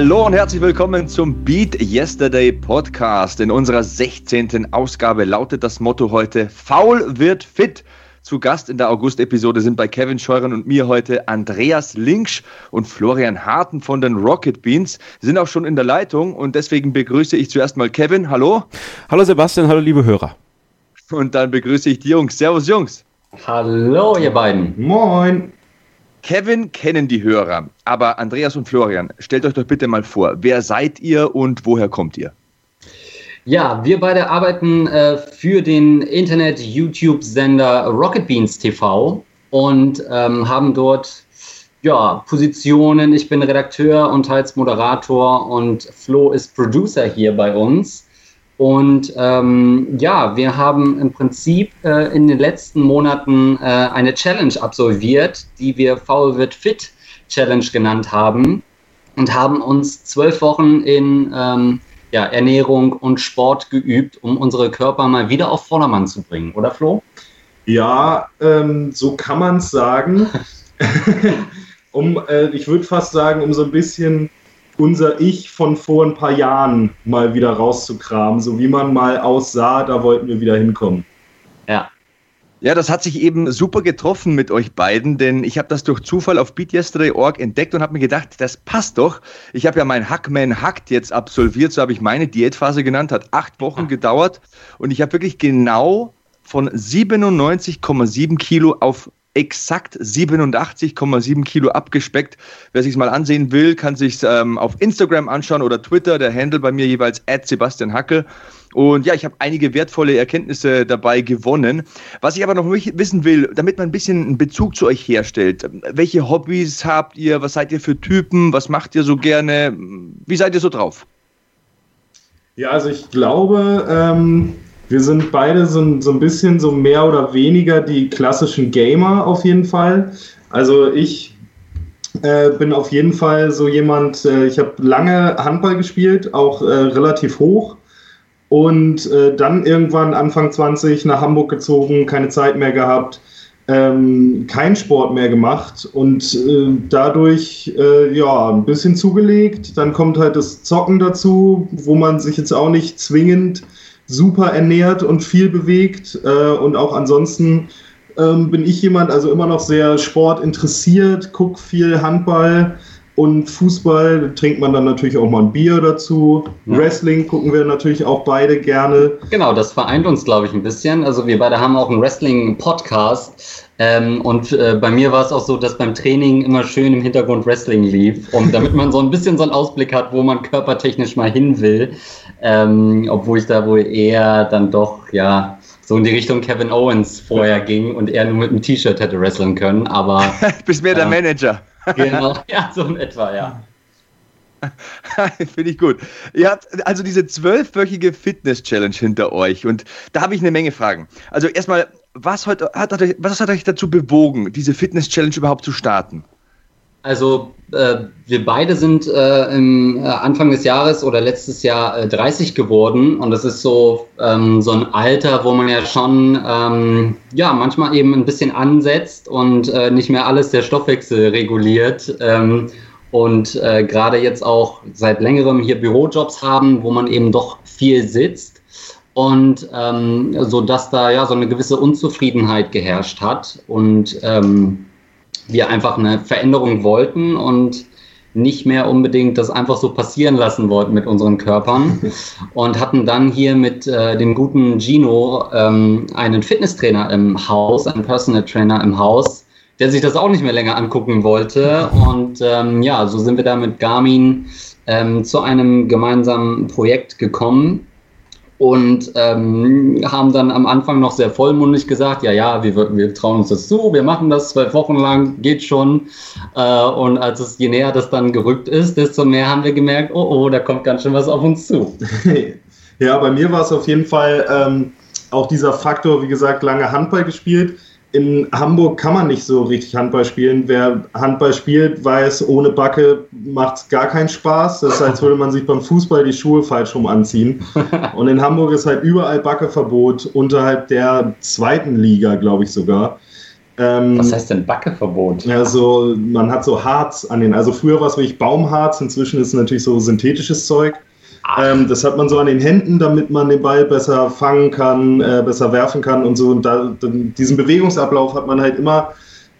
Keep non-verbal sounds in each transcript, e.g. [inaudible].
Hallo und herzlich willkommen zum Beat Yesterday Podcast. In unserer 16. Ausgabe lautet das Motto heute: Faul wird fit. Zu Gast in der August-Episode sind bei Kevin Scheuren und mir heute Andreas Linksch und Florian Harten von den Rocket Beans. Sie sind auch schon in der Leitung und deswegen begrüße ich zuerst mal Kevin. Hallo. Hallo Sebastian, hallo liebe Hörer. Und dann begrüße ich die Jungs. Servus Jungs. Hallo ihr beiden. Moin. Kevin kennen die Hörer, aber Andreas und Florian, stellt euch doch bitte mal vor, wer seid ihr und woher kommt ihr? Ja, wir beide arbeiten äh, für den Internet-YouTube-Sender Rocket Beans TV und ähm, haben dort ja, Positionen. Ich bin Redakteur und teils Moderator und Flo ist Producer hier bei uns. Und ähm, ja, wir haben im Prinzip äh, in den letzten Monaten äh, eine Challenge absolviert, die wir Foul wird Fit Challenge genannt haben und haben uns zwölf Wochen in ähm, ja, Ernährung und Sport geübt, um unsere Körper mal wieder auf Vordermann zu bringen, oder Flo? Ja, ähm, so kann man es sagen. [laughs] [laughs] um, äh, ich würde fast sagen, um so ein bisschen unser Ich von vor ein paar Jahren mal wieder rauszukramen. So wie man mal aussah, da wollten wir wieder hinkommen. Ja. Ja, das hat sich eben super getroffen mit euch beiden, denn ich habe das durch Zufall auf BeatYesterday.org entdeckt und habe mir gedacht, das passt doch. Ich habe ja mein Hackman Hackt jetzt absolviert, so habe ich meine Diätphase genannt, hat acht Wochen ah. gedauert und ich habe wirklich genau von 97,7 Kilo auf exakt 87,7 Kilo abgespeckt. Wer sich mal ansehen will, kann sich ähm, auf Instagram anschauen oder Twitter. Der Handle bei mir jeweils Sebastian Hacke. Und ja, ich habe einige wertvolle Erkenntnisse dabei gewonnen. Was ich aber noch wissen will, damit man ein bisschen einen Bezug zu euch herstellt. Welche Hobbys habt ihr? Was seid ihr für Typen? Was macht ihr so gerne? Wie seid ihr so drauf? Ja, also ich glaube, ähm, wir sind beide so, so ein bisschen so mehr oder weniger die klassischen Gamer auf jeden Fall. Also ich äh, bin auf jeden Fall so jemand, äh, ich habe lange Handball gespielt, auch äh, relativ hoch. Und äh, dann irgendwann Anfang 20 nach Hamburg gezogen, keine Zeit mehr gehabt, ähm, kein Sport mehr gemacht und äh, dadurch äh, ja ein bisschen zugelegt. Dann kommt halt das Zocken dazu, wo man sich jetzt auch nicht zwingend super ernährt und viel bewegt. Äh, und auch ansonsten ähm, bin ich jemand, also immer noch sehr sportinteressiert, gucke viel Handball und Fußball trinkt man dann natürlich auch mal ein Bier dazu. Ja. Wrestling gucken wir natürlich auch beide gerne. Genau, das vereint uns, glaube ich, ein bisschen. Also wir beide haben auch einen Wrestling-Podcast. Ähm, und äh, bei mir war es auch so, dass beim Training immer schön im Hintergrund Wrestling lief. Und damit man so ein bisschen so einen Ausblick hat, wo man körpertechnisch mal hin will. Ähm, obwohl ich da wohl eher dann doch, ja, so in die Richtung Kevin Owens vorher ging und er nur mit einem T-Shirt hätte wresteln können. Aber. [laughs] Bist mehr der äh, Manager. [laughs] Genau, ja, so in etwa, ja. [laughs] Finde ich gut. Ihr habt also diese zwölfwöchige Fitness-Challenge hinter euch und da habe ich eine Menge Fragen. Also erstmal, was hat, hat, was hat euch dazu bewogen, diese Fitness-Challenge überhaupt zu starten? Also äh, wir beide sind äh, im äh, Anfang des Jahres oder letztes Jahr 30 äh, geworden und das ist so, ähm, so ein Alter, wo man ja schon ähm, ja manchmal eben ein bisschen ansetzt und äh, nicht mehr alles der Stoffwechsel reguliert. Ähm, und äh, gerade jetzt auch seit längerem hier Bürojobs haben, wo man eben doch viel sitzt und ähm, so dass da ja so eine gewisse Unzufriedenheit geherrscht hat und ähm, wir einfach eine Veränderung wollten und nicht mehr unbedingt das einfach so passieren lassen wollten mit unseren Körpern [laughs] und hatten dann hier mit äh, dem guten Gino ähm, einen Fitnesstrainer im Haus, einen Personal Trainer im Haus, der sich das auch nicht mehr länger angucken wollte. Und ähm, ja, so sind wir da mit Garmin ähm, zu einem gemeinsamen Projekt gekommen und ähm, haben dann am Anfang noch sehr vollmundig gesagt, ja, ja, wir, wir trauen uns das zu, wir machen das zwölf Wochen lang, geht schon. Äh, und als es je näher das dann gerückt ist, desto mehr haben wir gemerkt, oh, oh, da kommt ganz schön was auf uns zu. [laughs] ja, bei mir war es auf jeden Fall ähm, auch dieser Faktor, wie gesagt, lange Handball gespielt in Hamburg kann man nicht so richtig Handball spielen. Wer Handball spielt, weiß, ohne Backe macht es gar keinen Spaß. Das ist, als würde man sich beim Fußball die Schuhe falsch rum anziehen. [laughs] Und in Hamburg ist halt überall Backeverbot, unterhalb der zweiten Liga, glaube ich sogar. Ähm, Was heißt denn Backeverbot? Also man hat so Harz an den, also früher war es wirklich Baumharz, inzwischen ist es natürlich so synthetisches Zeug. Ähm, das hat man so an den Händen, damit man den Ball besser fangen kann, äh, besser werfen kann und so. Und da, diesen Bewegungsablauf hat man halt immer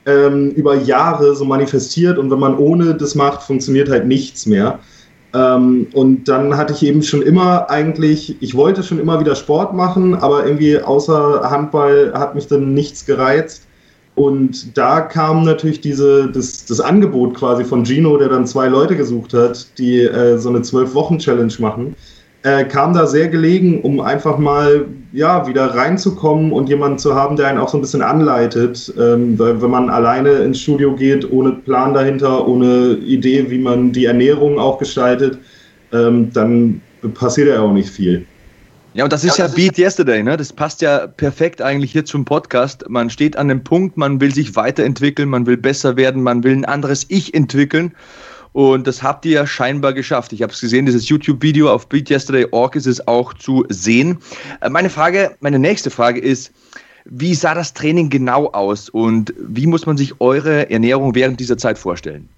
ähm, über Jahre so manifestiert und wenn man ohne das macht, funktioniert halt nichts mehr. Ähm, und dann hatte ich eben schon immer eigentlich, ich wollte schon immer wieder Sport machen, aber irgendwie außer Handball hat mich dann nichts gereizt. Und da kam natürlich diese, das, das Angebot quasi von Gino, der dann zwei Leute gesucht hat, die äh, so eine Zwölf-Wochen-Challenge machen äh, kam da sehr gelegen, um einfach mal ja, wieder reinzukommen und jemanden zu haben, der einen auch so ein bisschen anleitet. Ähm, weil wenn man alleine ins Studio geht, ohne Plan dahinter, ohne Idee, wie man die Ernährung auch gestaltet, ähm, dann passiert ja auch nicht viel. Ja, und das ist ja, ja das Beat ist Yesterday, ne? Das passt ja perfekt eigentlich hier zum Podcast. Man steht an dem Punkt, man will sich weiterentwickeln, man will besser werden, man will ein anderes Ich entwickeln. Und das habt ihr ja scheinbar geschafft. Ich habe es gesehen, dieses YouTube-Video auf BeatYesterday.org ist es auch zu sehen. Äh, meine Frage, meine nächste Frage ist, wie sah das Training genau aus und wie muss man sich eure Ernährung während dieser Zeit vorstellen?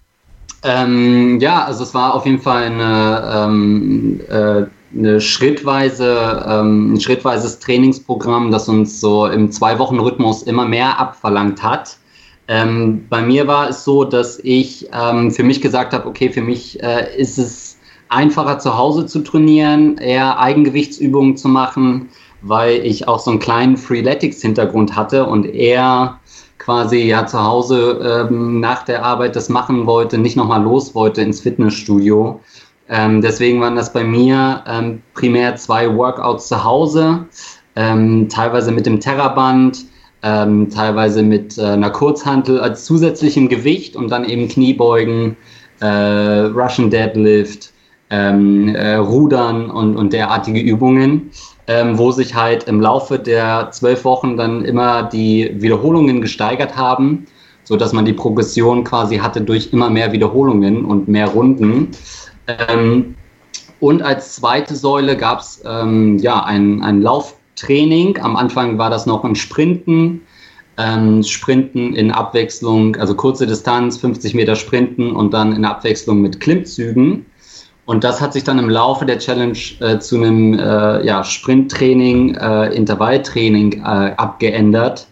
Ähm, ja, also es war auf jeden Fall eine, ähm, äh, eine schrittweise, ähm, ein schrittweises Trainingsprogramm, das uns so im Zwei-Wochen-Rhythmus immer mehr abverlangt hat. Ähm, bei mir war es so, dass ich ähm, für mich gesagt habe, okay, für mich äh, ist es einfacher zu Hause zu trainieren, eher Eigengewichtsübungen zu machen, weil ich auch so einen kleinen Freeletics-Hintergrund hatte und eher quasi ja zu Hause ähm, nach der Arbeit das machen wollte, nicht nochmal los wollte ins Fitnessstudio. Ähm, deswegen waren das bei mir ähm, primär zwei Workouts zu Hause, ähm, teilweise mit dem Terraband, ähm, teilweise mit äh, einer Kurzhantel als zusätzlichem Gewicht und dann eben Kniebeugen, äh, Russian Deadlift, ähm, äh, Rudern und, und derartige Übungen, ähm, wo sich halt im Laufe der zwölf Wochen dann immer die Wiederholungen gesteigert haben, so dass man die Progression quasi hatte durch immer mehr Wiederholungen und mehr Runden. Ähm, und als zweite Säule gab es ähm, ja, ein, ein Lauf Training. Am Anfang war das noch ein Sprinten. Ähm, Sprinten in Abwechslung, also kurze Distanz, 50 Meter Sprinten und dann in Abwechslung mit Klimmzügen. Und das hat sich dann im Laufe der Challenge äh, zu einem äh, ja, Sprinttraining, äh, Intervalltraining äh, abgeändert.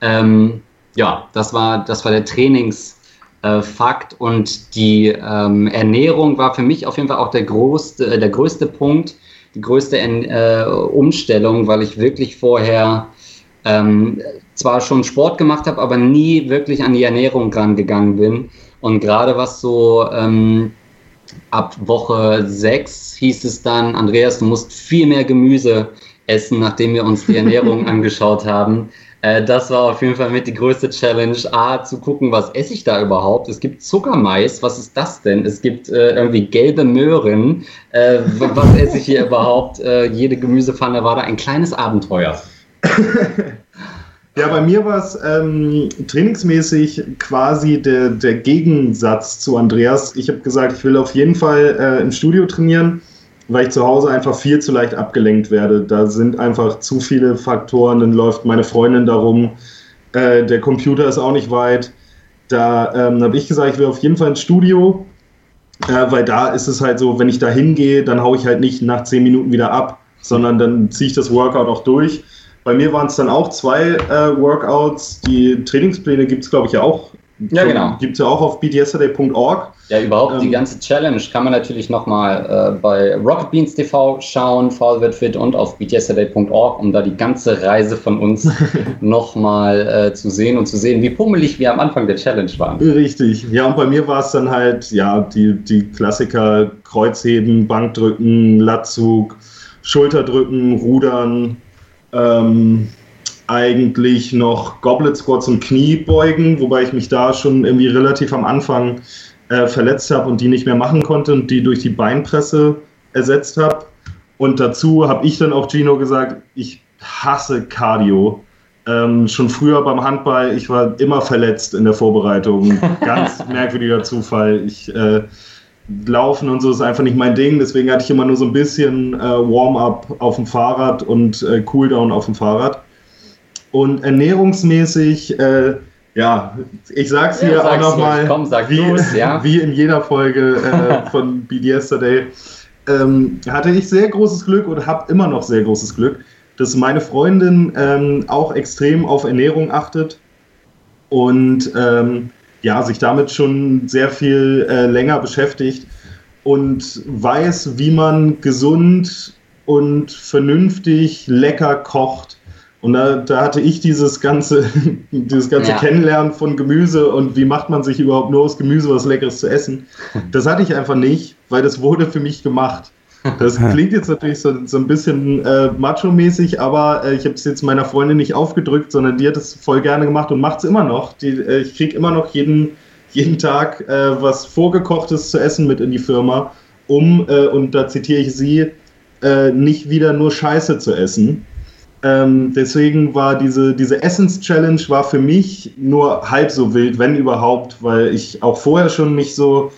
Ähm, ja, das war, das war der Trainingsfakt und die ähm, Ernährung war für mich auf jeden Fall auch der, größte, der größte Punkt, die größte äh, Umstellung, weil ich wirklich vorher ähm, zwar schon Sport gemacht habe, aber nie wirklich an die Ernährung rangegangen bin. Und gerade was so ähm, ab Woche 6 hieß es dann, Andreas, du musst viel mehr Gemüse essen, nachdem wir uns die Ernährung [laughs] angeschaut haben. Äh, das war auf jeden Fall mit die größte Challenge. A, zu gucken, was esse ich da überhaupt? Es gibt Zuckermais, was ist das denn? Es gibt äh, irgendwie gelbe Möhren. Äh, was esse ich hier [laughs] überhaupt? Äh, jede Gemüsepfanne war da ein kleines Abenteuer. [laughs] Ja, bei mir war es ähm, trainingsmäßig quasi der, der Gegensatz zu Andreas. Ich habe gesagt, ich will auf jeden Fall äh, im Studio trainieren weil ich zu Hause einfach viel zu leicht abgelenkt werde. Da sind einfach zu viele Faktoren, dann läuft meine Freundin darum, äh, der Computer ist auch nicht weit. Da ähm, habe ich gesagt, ich will auf jeden Fall ins Studio, äh, weil da ist es halt so, wenn ich da hingehe, dann haue ich halt nicht nach zehn Minuten wieder ab, sondern dann ziehe ich das Workout auch durch. Bei mir waren es dann auch zwei äh, Workouts. Die Trainingspläne gibt es, glaube ich, ja auch ja, genau. Gibt es ja auch auf beatyesterday.org. Ja, überhaupt ähm, die ganze Challenge kann man natürlich nochmal äh, bei Rocket Beans TV schauen, Fall wird fit und auf beatyesterday.org, um da die ganze Reise von uns [laughs] nochmal äh, zu sehen und zu sehen, wie pummelig wir am Anfang der Challenge waren. Richtig. Ja, und bei mir war es dann halt, ja, die, die Klassiker Kreuzheben, Bankdrücken, Latzug, Schulterdrücken, Rudern, ähm, eigentlich noch Goblet Squats und Kniebeugen, wobei ich mich da schon irgendwie relativ am Anfang äh, verletzt habe und die nicht mehr machen konnte und die durch die Beinpresse ersetzt habe. Und dazu habe ich dann auch Gino gesagt, ich hasse Cardio. Ähm, schon früher beim Handball, ich war immer verletzt in der Vorbereitung. [laughs] Ganz merkwürdiger Zufall. Ich äh, Laufen und so ist einfach nicht mein Ding. Deswegen hatte ich immer nur so ein bisschen äh, Warm-up auf dem Fahrrad und äh, Cooldown auf dem Fahrrad. Und ernährungsmäßig, äh, Ja, ich sag's hier ja, auch nochmal, wie, [laughs] ja. wie in jeder Folge äh, [laughs] von Beat Yesterday, ähm, hatte ich sehr großes Glück und habe immer noch sehr großes Glück, dass meine Freundin ähm, auch extrem auf Ernährung achtet und ähm, ja, sich damit schon sehr viel äh, länger beschäftigt und weiß, wie man gesund und vernünftig lecker kocht. Und da, da hatte ich dieses ganze, [laughs] dieses ganze ja. Kennenlernen von Gemüse und wie macht man sich überhaupt nur aus Gemüse was Leckeres zu essen. [laughs] Das hatte ich einfach nicht, weil das wurde für mich gemacht. Das [laughs] klingt jetzt natürlich so, so ein bisschen äh, macho-mäßig, aber äh, ich habe es jetzt meiner Freundin nicht aufgedrückt, sondern die hat es voll gerne gemacht und macht es immer noch. Die, äh, ich kriege immer noch jeden, jeden Tag äh, was Vorgekochtes zu essen mit in die Firma, um, äh, und da zitiere ich sie, äh, nicht wieder nur Scheiße zu essen. Ähm, deswegen war diese, diese Essence-Challenge war für mich nur halb so wild, wenn überhaupt, weil ich auch vorher schon nicht so,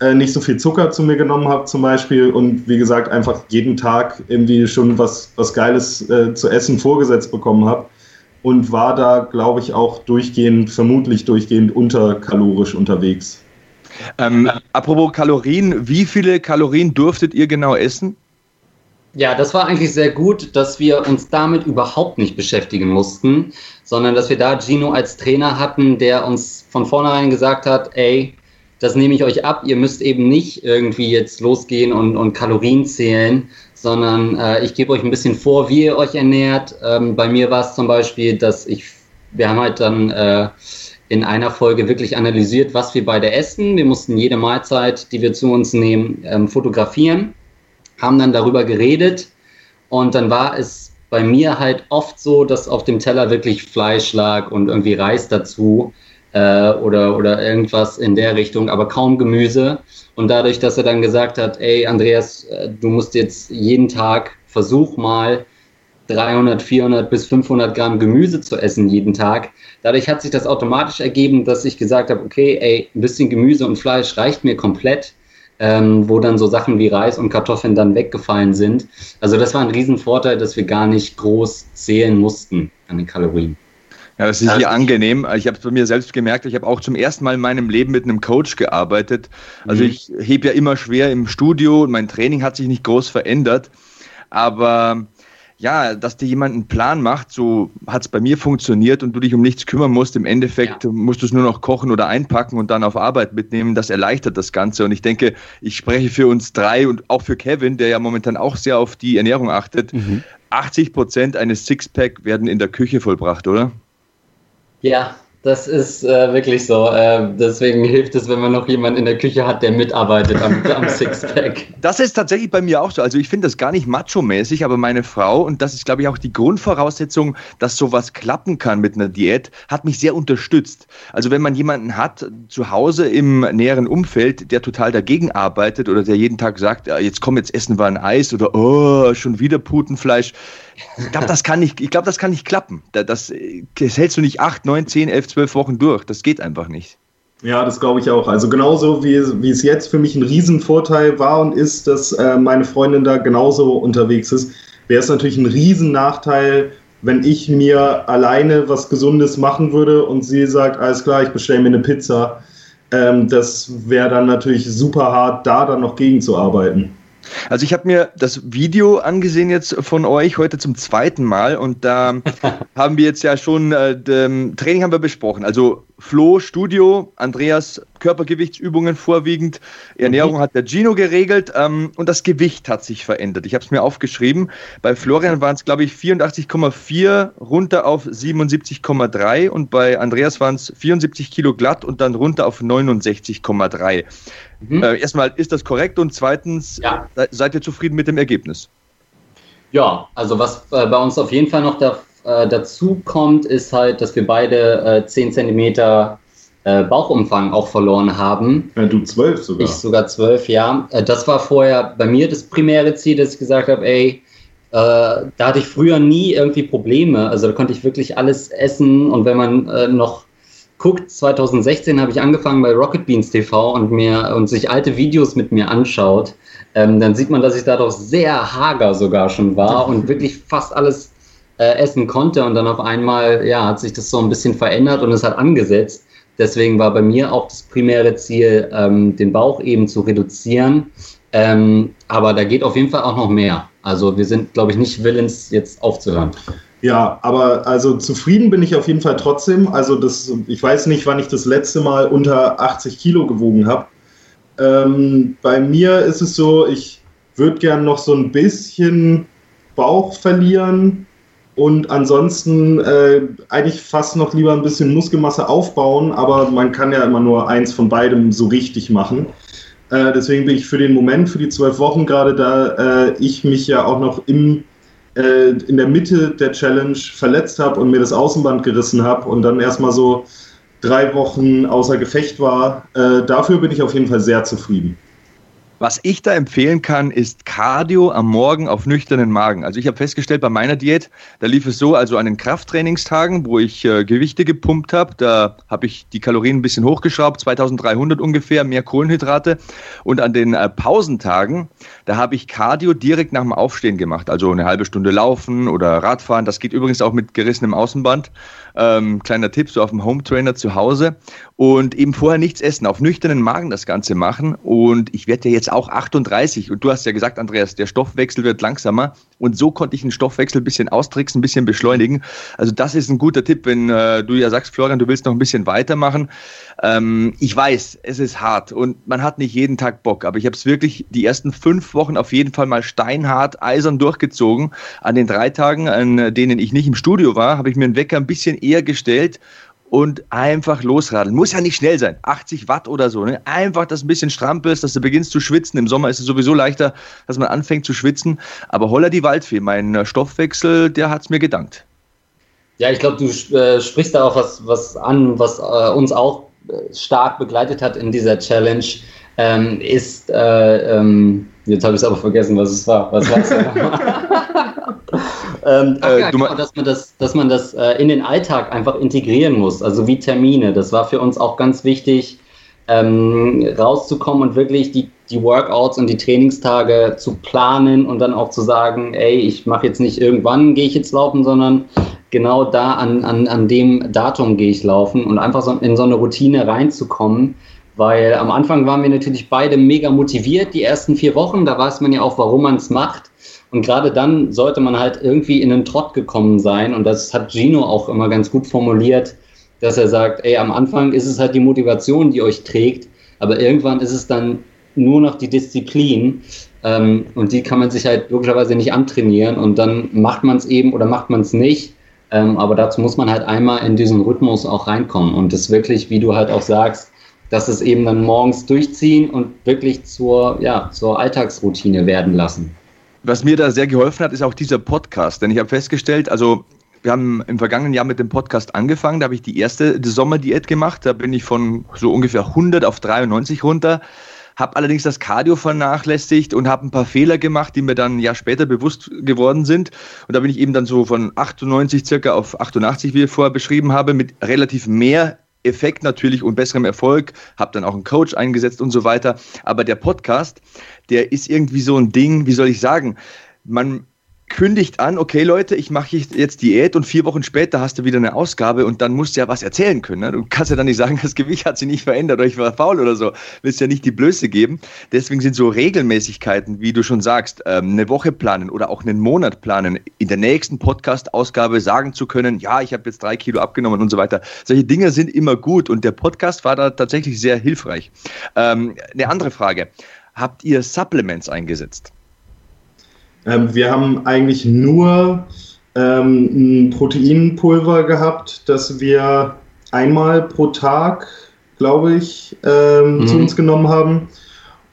äh, nicht so viel Zucker zu mir genommen habe zum Beispiel und wie gesagt einfach jeden Tag irgendwie schon was, was Geiles äh, zu essen vorgesetzt bekommen habe und war da, glaube ich, auch durchgehend, vermutlich durchgehend unterkalorisch unterwegs. Ähm, apropos Kalorien, wie viele Kalorien durftet ihr genau essen? Ja, das war eigentlich sehr gut, dass wir uns damit überhaupt nicht beschäftigen mussten, sondern dass wir da Gino als Trainer hatten, der uns von vornherein gesagt hat, ey, das nehme ich euch ab, ihr müsst eben nicht irgendwie jetzt losgehen und, und Kalorien zählen, sondern äh, ich gebe euch ein bisschen vor, wie ihr euch ernährt. Ähm, bei mir war es zum Beispiel, dass ich, wir haben halt dann äh, in einer Folge wirklich analysiert, was wir beide essen. Wir mussten jede Mahlzeit, die wir zu uns nehmen, ähm, fotografieren haben dann darüber geredet und dann war es bei mir halt oft so, dass auf dem Teller wirklich Fleisch lag und irgendwie Reis dazu äh, oder, oder irgendwas in der Richtung, aber kaum Gemüse. Und dadurch, dass er dann gesagt hat, ey Andreas, äh, du musst jetzt jeden Tag versuch mal 300, 400 bis 500 Gramm Gemüse zu essen jeden Tag. Dadurch hat sich das automatisch ergeben, dass ich gesagt habe, okay, ey, ein bisschen Gemüse und Fleisch reicht mir komplett ähm, wo dann so Sachen wie Reis und Kartoffeln dann weggefallen sind. Also das war ein Riesenvorteil, dass wir gar nicht groß zählen mussten an den Kalorien. Ja, das ist hier angenehm. Ich habe es bei mir selbst gemerkt, ich habe auch zum ersten Mal in meinem Leben mit einem Coach gearbeitet. Also mhm. ich hebe ja immer schwer im Studio und mein Training hat sich nicht groß verändert. Aber ja, dass dir jemand einen Plan macht, so hat es bei mir funktioniert und du dich um nichts kümmern musst. Im Endeffekt ja. musst du es nur noch kochen oder einpacken und dann auf Arbeit mitnehmen. Das erleichtert das Ganze. Und ich denke, ich spreche für uns drei und auch für Kevin, der ja momentan auch sehr auf die Ernährung achtet. Mhm. 80 Prozent eines Sixpack werden in der Küche vollbracht, oder? Ja, das ist äh, wirklich so. Äh, deswegen hilft es, wenn man noch jemanden in der Küche hat, der mitarbeitet am, [laughs] am Sixpack. Das ist tatsächlich bei mir auch so. Also ich finde das gar nicht macho-mäßig, aber meine Frau, und das ist, glaube ich, auch die Grundvoraussetzung, dass sowas klappen kann mit einer Diät, hat mich sehr unterstützt. Also wenn man jemanden hat zu Hause im näheren Umfeld, der total dagegen arbeitet oder der jeden Tag sagt, jetzt komm, jetzt essen wir ein Eis oder oh, schon wieder Putenfleisch, ich glaube, das kann nicht, ich glaube, das kann nicht klappen. Das, das hältst du nicht acht, neun, zehn, elf, zwölf Wochen durch. Das geht einfach nicht. Ja, das glaube ich auch. Also genauso wie, wie es jetzt für mich ein Riesenvorteil war und ist, dass äh, meine Freundin da genauso unterwegs ist, wäre es natürlich ein Riesennachteil, wenn ich mir alleine was Gesundes machen würde und sie sagt, alles klar, ich bestelle mir eine Pizza. Ähm, das wäre dann natürlich super hart, da dann noch gegenzuarbeiten. Also ich habe mir das Video angesehen jetzt von euch heute zum zweiten Mal und da [laughs] haben wir jetzt ja schon äh, Training haben wir besprochen. Also Flo, Studio, Andreas, Körpergewichtsübungen vorwiegend. Ernährung mhm. hat der Gino geregelt ähm, und das Gewicht hat sich verändert. Ich habe es mir aufgeschrieben. Bei Florian waren es, glaube ich, 84,4 runter auf 77,3 und bei Andreas waren es 74 Kilo glatt und dann runter auf 69,3. Mhm. Äh, erstmal, ist das korrekt? Und zweitens, ja. seid ihr zufrieden mit dem Ergebnis? Ja, also was äh, bei uns auf jeden Fall noch da äh, dazu kommt, ist halt, dass wir beide äh, 10 cm äh, Bauchumfang auch verloren haben. Ja, du 12 sogar. Ich sogar 12, ja. Äh, das war vorher bei mir das primäre Ziel, dass ich gesagt habe, ey, äh, da hatte ich früher nie irgendwie Probleme. Also da konnte ich wirklich alles essen und wenn man äh, noch guckt, 2016 habe ich angefangen bei Rocket Beans TV und mir und sich alte Videos mit mir anschaut, ähm, dann sieht man, dass ich da doch sehr hager sogar schon war [laughs] und wirklich fast alles äh, essen konnte und dann auf einmal ja, hat sich das so ein bisschen verändert und es hat angesetzt. Deswegen war bei mir auch das primäre Ziel, ähm, den Bauch eben zu reduzieren. Ähm, aber da geht auf jeden Fall auch noch mehr. Also wir sind, glaube ich, nicht willens, jetzt aufzuhören. Ja, aber also zufrieden bin ich auf jeden Fall trotzdem. Also das, ich weiß nicht, wann ich das letzte Mal unter 80 Kilo gewogen habe. Ähm, bei mir ist es so, ich würde gern noch so ein bisschen Bauch verlieren und ansonsten äh, eigentlich fast noch lieber ein bisschen Muskelmasse aufbauen, aber man kann ja immer nur eins von beidem so richtig machen. Äh, deswegen bin ich für den Moment, für die zwölf Wochen gerade da, äh, ich mich ja auch noch im, äh, in der Mitte der Challenge verletzt habe und mir das Außenband gerissen habe und dann erstmal so drei Wochen außer Gefecht war. Äh, dafür bin ich auf jeden Fall sehr zufrieden. Was ich da empfehlen kann, ist Cardio am Morgen auf nüchternen Magen. Also ich habe festgestellt, bei meiner Diät, da lief es so, also an den Krafttrainingstagen, wo ich äh, Gewichte gepumpt habe, da habe ich die Kalorien ein bisschen hochgeschraubt, 2300 ungefähr, mehr Kohlenhydrate. Und an den äh, Pausentagen, da habe ich Cardio direkt nach dem Aufstehen gemacht. Also eine halbe Stunde laufen oder Radfahren. Das geht übrigens auch mit gerissenem Außenband. Ähm, kleiner Tipp, so auf dem Home Trainer zu Hause. Und eben vorher nichts essen, auf nüchternen Magen das Ganze machen. Und ich werde ja jetzt auch 38. Und du hast ja gesagt, Andreas, der Stoffwechsel wird langsamer. Und so konnte ich den Stoffwechsel ein bisschen austricksen, ein bisschen beschleunigen. Also das ist ein guter Tipp, wenn äh, du ja sagst, Florian, du willst noch ein bisschen weitermachen. Ähm, ich weiß, es ist hart und man hat nicht jeden Tag Bock, aber ich habe es wirklich die ersten fünf Wochen auf jeden Fall mal steinhart, eisern durchgezogen. An den drei Tagen, an denen ich nicht im Studio war, habe ich mir einen Wecker ein bisschen eher gestellt und einfach losradeln. Muss ja nicht schnell sein, 80 Watt oder so. Ne? Einfach, dass ein bisschen strampelst, dass du beginnst zu schwitzen. Im Sommer ist es sowieso leichter, dass man anfängt zu schwitzen. Aber holla die Waldfee, mein Stoffwechsel, der hat es mir gedankt. Ja, ich glaube, du äh, sprichst da auch was, was an, was äh, uns auch äh, stark begleitet hat in dieser Challenge, ähm, ist, äh, ähm, jetzt habe ich es aber vergessen, was es war. Was war es [laughs] ähm, ach, ja, genau, dass man das, dass man das äh, in den Alltag einfach integrieren muss, also wie Termine. Das war für uns auch ganz wichtig, ähm, rauszukommen und wirklich die, die Workouts und die Trainingstage zu planen und dann auch zu sagen, ey, ich mache jetzt nicht irgendwann gehe ich jetzt laufen, sondern genau da an, an, an dem Datum gehe ich laufen und einfach so in so eine Routine reinzukommen. Weil am Anfang waren wir natürlich beide mega motiviert, die ersten vier Wochen. Da weiß man ja auch, warum man es macht. Und gerade dann sollte man halt irgendwie in einen Trott gekommen sein. Und das hat Gino auch immer ganz gut formuliert, dass er sagt, ey, am Anfang ist es halt die Motivation, die euch trägt. Aber irgendwann ist es dann nur noch die Disziplin. Ähm, und die kann man sich halt logischerweise nicht antrainieren. Und dann macht man es eben oder macht man es nicht. Ähm, aber dazu muss man halt einmal in diesen Rhythmus auch reinkommen und das wirklich, wie du halt auch sagst, dass es eben dann morgens durchziehen und wirklich zur, ja, zur Alltagsroutine werden lassen. Was mir da sehr geholfen hat, ist auch dieser Podcast, denn ich habe festgestellt, also wir haben im vergangenen Jahr mit dem Podcast angefangen, da habe ich die erste Sommerdiät gemacht, da bin ich von so ungefähr 100 auf 93 runter habe allerdings das Cardio vernachlässigt und habe ein paar Fehler gemacht, die mir dann ein Jahr später bewusst geworden sind. Und da bin ich eben dann so von 98 circa auf 88, wie ich vorher beschrieben habe, mit relativ mehr Effekt natürlich und besserem Erfolg, habe dann auch einen Coach eingesetzt und so weiter. Aber der Podcast, der ist irgendwie so ein Ding, wie soll ich sagen, man kündigt an, okay Leute, ich mache jetzt Diät und vier Wochen später hast du wieder eine Ausgabe und dann musst du ja was erzählen können. Ne? Du kannst ja dann nicht sagen, [laughs] das Gewicht hat sich nicht verändert oder ich war faul oder so. Willst ja nicht die Blöße geben. Deswegen sind so Regelmäßigkeiten, wie du schon sagst, ähm, eine Woche planen oder auch einen Monat planen, in der nächsten Podcast-Ausgabe sagen zu können, ja, ich habe jetzt drei Kilo abgenommen und so weiter. Solche Dinge sind immer gut und der Podcast war da tatsächlich sehr hilfreich. Ähm, eine andere Frage. Habt ihr Supplements eingesetzt? Ähm, wir haben eigentlich nur ähm, ein Proteinpulver gehabt, das wir einmal pro Tag, glaube ich, ähm, mhm. zu uns genommen haben.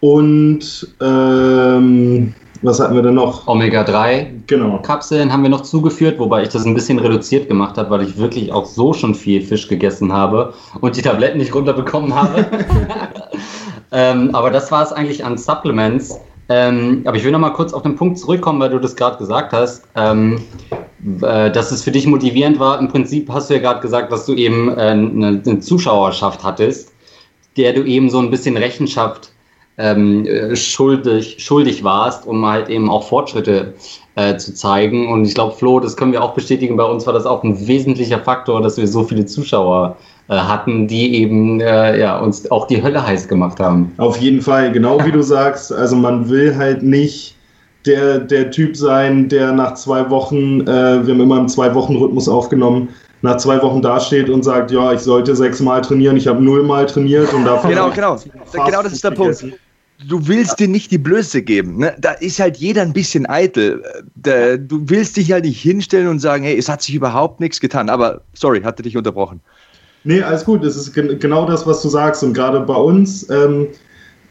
Und ähm, was hatten wir denn noch? Omega-3 genau. Kapseln haben wir noch zugeführt, wobei ich das ein bisschen reduziert gemacht habe, weil ich wirklich auch so schon viel Fisch gegessen habe und die Tabletten nicht runterbekommen habe. [laughs] [laughs] ähm, aber das war es eigentlich an Supplements. Ähm, aber ich will noch mal kurz auf den Punkt zurückkommen, weil du das gerade gesagt hast, ähm, äh, dass es für dich motivierend war. Im Prinzip hast du ja gerade gesagt, dass du eben äh, eine, eine, Zuschauerschaft hattest, der du eben so ein bisschen Rechenschaft ähm, schuldig, schuldig warst, um halt eben auch Fortschritte äh, zu zeigen. Und ich glaube, Flo, das können wir auch bestätigen, bei uns war das auch ein wesentlicher Faktor, dass wir so viele Zuschauer äh, hatten, die eben äh, ja, uns auch die Hölle heiß gemacht haben. Auf jeden Fall, genau wie [laughs] du sagst. Also man will halt nicht der, der Typ sein, der nach zwei Wochen, äh, wir haben immer im Zwei-Wochen-Rhythmus aufgenommen, nach zwei Wochen dasteht und sagt, ja, ich sollte sechsmal trainieren, ich habe nullmal trainiert und dafür. genau, genau. Genau das ist der Punkt. Du willst dir nicht die Blöße geben. Ne? Da ist halt jeder ein bisschen eitel. Da, du willst dich halt nicht hinstellen und sagen, hey, es hat sich überhaupt nichts getan. Aber sorry, hatte dich unterbrochen. Nee, alles gut. Das ist genau das, was du sagst. Und gerade bei uns ähm,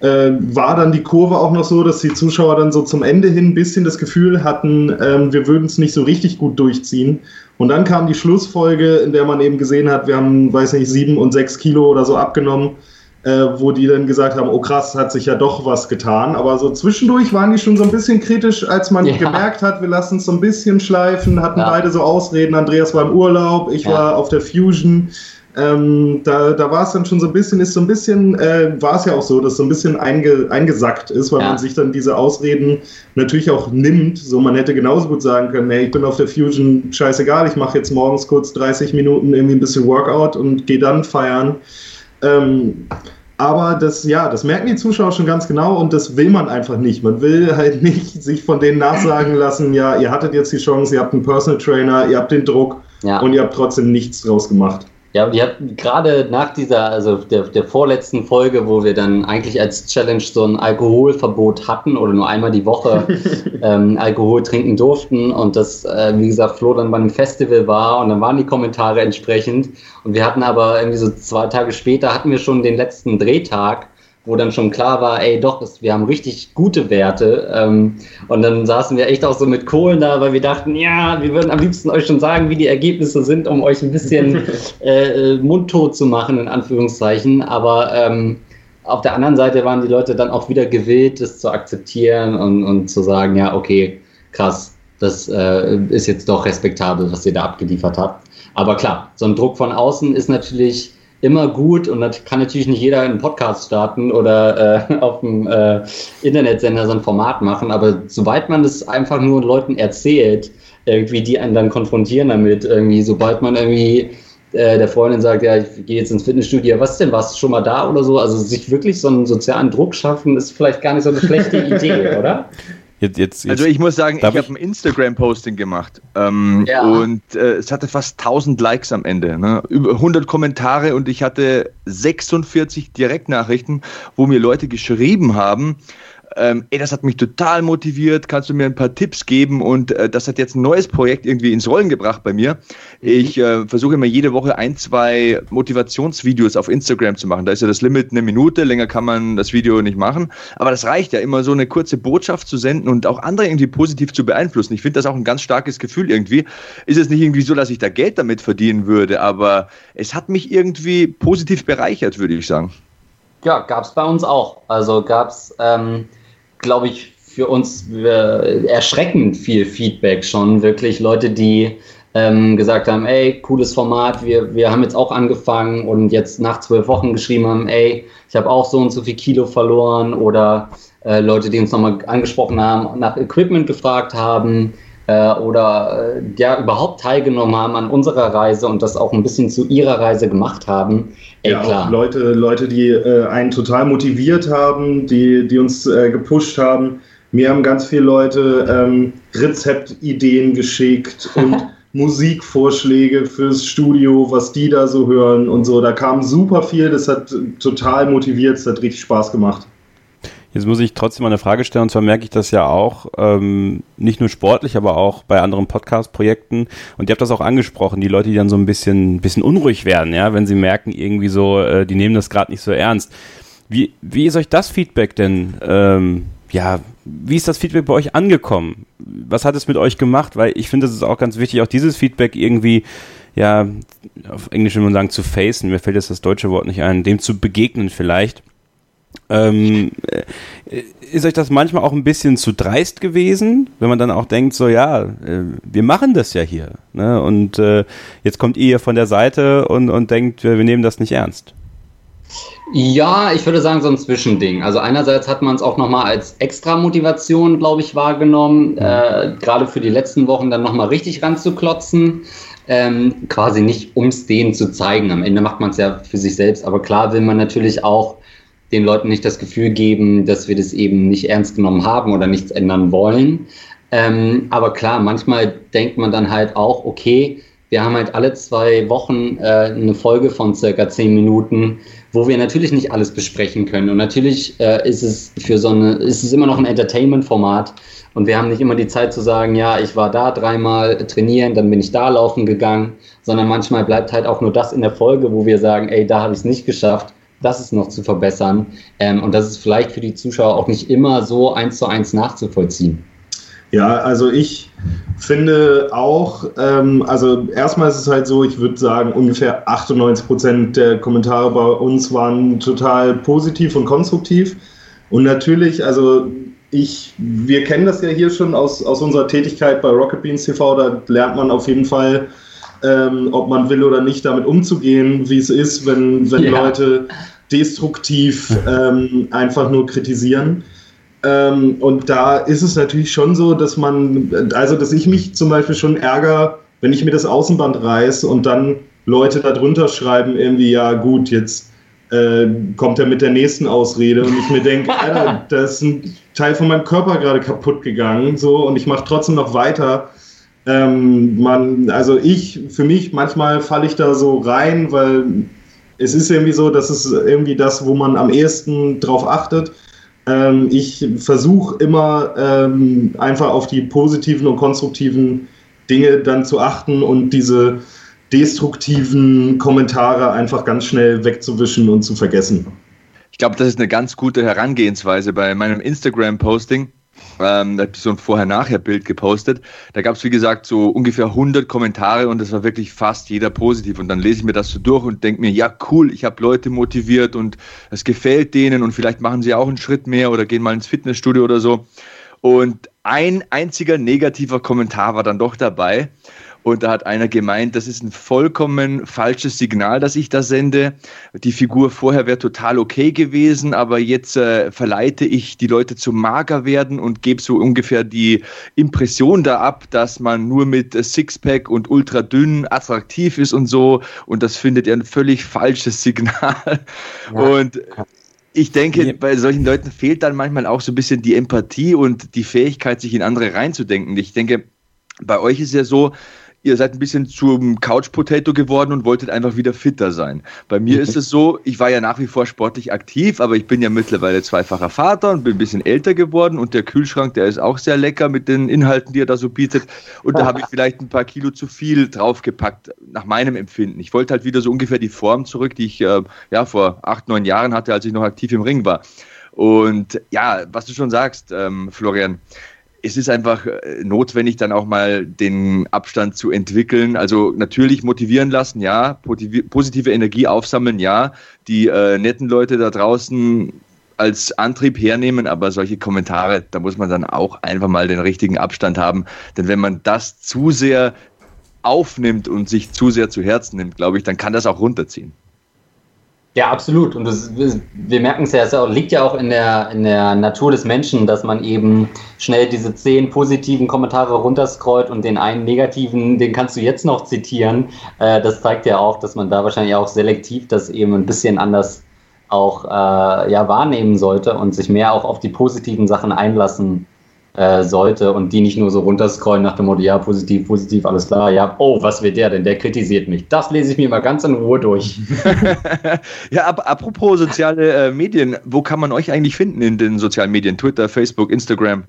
äh, war dann die Kurve auch noch so, dass die Zuschauer dann so zum Ende hin ein bisschen das Gefühl hatten, ähm, wir würden es nicht so richtig gut durchziehen. Und dann kam die Schlussfolge, in der man eben gesehen hat, wir haben, weiß nicht, sieben und sechs Kilo oder so abgenommen, äh, wo die dann gesagt haben, oh krass, hat sich ja doch was getan. Aber so zwischendurch waren die schon so ein bisschen kritisch, als man ja. gemerkt hat, wir lassen es so ein bisschen schleifen, hatten ja. beide so Ausreden. Andreas war im Urlaub, ich ja. war auf der Fusion. Ähm, da, da war es dann schon so ein bisschen, ist so ein bisschen, äh, war es ja auch so, dass so ein bisschen einge, eingesackt ist, weil ja. man sich dann diese Ausreden natürlich auch nimmt. So, man hätte genauso gut sagen können, hey, ich bin auf der Fusion, scheißegal, ich mache jetzt morgens kurz 30 Minuten irgendwie ein bisschen Workout und gehe dann feiern. Ähm, aber das, ja, das merken die Zuschauer schon ganz genau und das will man einfach nicht. Man will halt [laughs] nicht sich von denen nachsagen lassen, ja, ihr hattet jetzt die Chance, ihr habt einen Personal Trainer, ihr habt den Druck ja. und ihr habt trotzdem nichts draus gemacht. Ja, und die hat gerade nach dieser, also der, der vorletzten Folge, wo wir dann eigentlich als Challenge so ein Alkoholverbot hatten oder nur einmal die Woche [laughs] ähm, Alkohol trinken durften und das, äh, wie gesagt, Flo dann bei einem Festival war und dann waren die Kommentare entsprechend und wir hatten aber irgendwie so zwei Tage später hatten wir schon den letzten Drehtag wo dann schon klar war, ey, doch, wir haben richtig gute Werte. Ähm, und dann saßen wir echt auch so mit Kohlen da, weil wir dachten, ja, wir würden am liebsten euch schon sagen, wie die Ergebnisse sind, um euch ein bisschen [laughs] äh, äh, mundtot zu machen, in Anführungszeichen. Aber ähm, auf der anderen Seite waren die Leute dann auch wieder gewillt, das zu akzeptieren und, und zu sagen, ja, okay, krass, das äh, ist jetzt doch respektabel, was ihr da abgeliefert habt. Aber klar, so ein Druck von außen ist natürlich immer gut und das kann natürlich nicht jeder einen Podcast starten oder äh, [laughs] auf dem äh, Internetsender so ein Format machen, aber sobald man das einfach nur Leuten erzählt, irgendwie die einen dann konfrontieren damit, irgendwie, sobald man irgendwie äh, der Freundin sagt, ja, ich gehe jetzt ins Fitnessstudio, was denn, warst du schon mal da oder so? Also sich wirklich so einen sozialen Druck schaffen, ist vielleicht gar nicht so eine schlechte [laughs] Idee, oder? Jetzt, jetzt, jetzt, also ich muss sagen, ich habe ein Instagram-Posting gemacht ähm, ja. und äh, es hatte fast 1000 Likes am Ende, ne? über 100 Kommentare und ich hatte 46 Direktnachrichten, wo mir Leute geschrieben haben, ähm, ey, das hat mich total motiviert, kannst du mir ein paar Tipps geben und äh, das hat jetzt ein neues Projekt irgendwie ins Rollen gebracht bei mir. Mhm. Ich äh, versuche immer jede Woche ein, zwei Motivationsvideos auf Instagram zu machen. Da ist ja das Limit eine Minute, länger kann man das Video nicht machen, aber das reicht ja immer so eine kurze Botschaft zu senden und auch andere irgendwie positiv zu beeinflussen. Ich finde das auch ein ganz starkes Gefühl irgendwie. Ist es nicht irgendwie so, dass ich da Geld damit verdienen würde, aber es hat mich irgendwie positiv bereichert, würde ich sagen. Ja, gab es bei uns auch. Also gab es ähm, glaube ich, für uns äh, erschreckend viel Feedback schon. Wirklich Leute, die ähm, gesagt haben, ey, cooles Format, wir, wir haben jetzt auch angefangen und jetzt nach zwölf Wochen geschrieben haben, ey, ich habe auch so und so viel Kilo verloren oder äh, Leute, die uns nochmal angesprochen haben, nach Equipment gefragt haben äh, oder äh, ja überhaupt teilgenommen haben an unserer Reise und das auch ein bisschen zu ihrer Reise gemacht haben. Ey, ja, klar. Leute, Leute, die äh, einen total motiviert haben, die, die uns äh, gepusht haben. Mir haben ganz viele Leute ähm, Rezeptideen geschickt [laughs] und Musikvorschläge fürs Studio, was die da so hören und so. Da kam super viel, das hat total motiviert, es hat richtig Spaß gemacht. Jetzt muss ich trotzdem mal eine Frage stellen, und zwar merke ich das ja auch, ähm, nicht nur sportlich, aber auch bei anderen Podcast-Projekten. Und ihr habt das auch angesprochen, die Leute, die dann so ein bisschen, bisschen unruhig werden, ja, wenn sie merken, irgendwie so, äh, die nehmen das gerade nicht so ernst. Wie, wie ist euch das Feedback denn, ähm, ja, wie ist das Feedback bei euch angekommen? Was hat es mit euch gemacht? Weil ich finde, es ist auch ganz wichtig, auch dieses Feedback irgendwie, ja, auf Englisch würde man sagen, zu facen, mir fällt jetzt das deutsche Wort nicht ein, dem zu begegnen vielleicht ähm, äh, ist euch das manchmal auch ein bisschen zu dreist gewesen, wenn man dann auch denkt, so ja, äh, wir machen das ja hier. Ne? Und äh, jetzt kommt ihr von der Seite und, und denkt, wir nehmen das nicht ernst. Ja, ich würde sagen, so ein Zwischending. Also einerseits hat man es auch nochmal als extra Motivation, glaube ich, wahrgenommen, mhm. äh, gerade für die letzten Wochen dann nochmal richtig ranzuklotzen. Ähm, quasi nicht, um es denen zu zeigen. Am Ende macht man es ja für sich selbst, aber klar will man natürlich auch den Leuten nicht das Gefühl geben, dass wir das eben nicht ernst genommen haben oder nichts ändern wollen. Ähm, aber klar, manchmal denkt man dann halt auch, okay, wir haben halt alle zwei Wochen äh, eine Folge von circa zehn Minuten, wo wir natürlich nicht alles besprechen können. Und natürlich äh, ist es für so eine, ist es immer noch ein Entertainment-Format. Und wir haben nicht immer die Zeit zu sagen, ja, ich war da dreimal trainieren, dann bin ich da laufen gegangen, sondern manchmal bleibt halt auch nur das in der Folge, wo wir sagen, ey, da habe ich es nicht geschafft, das ist noch zu verbessern. Ähm, und das ist vielleicht für die Zuschauer auch nicht immer so eins zu eins nachzuvollziehen. Ja, also ich finde auch, ähm, also erstmal ist es halt so, ich würde sagen, ungefähr 98 Prozent der Kommentare bei uns waren total positiv und konstruktiv. Und natürlich, also ich, wir kennen das ja hier schon aus, aus unserer Tätigkeit bei Rocket Beans TV, da lernt man auf jeden Fall, ähm, ob man will oder nicht, damit umzugehen, wie es ist, wenn, wenn ja. Leute destruktiv [laughs] ähm, einfach nur kritisieren. Ähm, und da ist es natürlich schon so, dass man, also dass ich mich zum Beispiel schon ärgere, wenn ich mir das Außenband reiße und dann Leute darunter schreiben, irgendwie, ja gut, jetzt äh, kommt er mit der nächsten Ausrede und ich mir denke, [laughs] Alter, da ist ein Teil von meinem Körper gerade kaputt gegangen, so und ich mache trotzdem noch weiter. Ähm, man, also ich, für mich, manchmal falle ich da so rein, weil es ist irgendwie so, das ist irgendwie das, wo man am ehesten drauf achtet. Ähm, ich versuche immer ähm, einfach auf die positiven und konstruktiven Dinge dann zu achten und diese destruktiven Kommentare einfach ganz schnell wegzuwischen und zu vergessen. Ich glaube, das ist eine ganz gute Herangehensweise bei meinem Instagram-Posting ähm, da habe ich so ein Vorher-Nachher-Bild gepostet. Da gab es, wie gesagt, so ungefähr 100 Kommentare und das war wirklich fast jeder positiv. Und dann lese ich mir das so durch und denke mir, ja, cool, ich habe Leute motiviert und es gefällt denen und vielleicht machen sie auch einen Schritt mehr oder gehen mal ins Fitnessstudio oder so. Und ein einziger negativer Kommentar war dann doch dabei. Und da hat einer gemeint, das ist ein vollkommen falsches Signal, das ich da sende. Die Figur vorher wäre total okay gewesen, aber jetzt äh, verleite ich die Leute zum mager werden und gebe so ungefähr die Impression da ab, dass man nur mit Sixpack und ultra dünn attraktiv ist und so. Und das findet er ein völlig falsches Signal. Ja. Und ich denke, bei solchen Leuten fehlt dann manchmal auch so ein bisschen die Empathie und die Fähigkeit, sich in andere reinzudenken. Ich denke, bei euch ist ja so, ihr seid ein bisschen zum Couch Potato geworden und wolltet einfach wieder fitter sein. Bei mir ist es so, ich war ja nach wie vor sportlich aktiv, aber ich bin ja mittlerweile zweifacher Vater und bin ein bisschen älter geworden und der Kühlschrank, der ist auch sehr lecker mit den Inhalten, die er da so bietet. Und da habe ich vielleicht ein paar Kilo zu viel draufgepackt, nach meinem Empfinden. Ich wollte halt wieder so ungefähr die Form zurück, die ich äh, ja vor acht, neun Jahren hatte, als ich noch aktiv im Ring war. Und ja, was du schon sagst, ähm, Florian, es ist einfach äh, notwendig, dann auch mal den Abstand zu entwickeln. Also natürlich motivieren lassen, ja, positive Energie aufsammeln, ja, die äh, netten Leute da draußen als Antrieb hernehmen, aber solche Kommentare, da muss man dann auch einfach mal den richtigen Abstand haben. Denn wenn man das zu sehr aufnimmt und sich zu sehr zu Herzen nimmt, glaube ich, dann kann das auch runterziehen. Ja, absolut. Und das, wir merken es ja, es liegt ja auch in der, in der Natur des Menschen, dass man eben schnell diese zehn positiven Kommentare runterscrollt und den einen negativen, den kannst du jetzt noch zitieren. Äh, das zeigt ja auch, dass man da wahrscheinlich auch selektiv das eben ein bisschen anders auch äh, ja, wahrnehmen sollte und sich mehr auch auf die positiven Sachen einlassen äh, sollte und die nicht nur so runterscrollen nach dem Motto, ja, positiv, positiv, alles klar, ja, oh, was wird der denn? Der kritisiert mich. Das lese ich mir mal ganz in Ruhe durch. [laughs] ja, ab, apropos soziale äh, Medien, wo kann man euch eigentlich finden in den sozialen Medien? Twitter, Facebook, Instagram?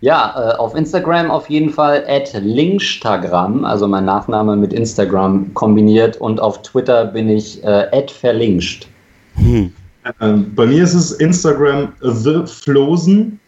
Ja, äh, auf Instagram auf jeden Fall at Linkstagram, also mein Nachname mit Instagram kombiniert und auf Twitter bin ich äh, at verlinkt. Hm. Ähm, bei mir ist es Instagram The Flosen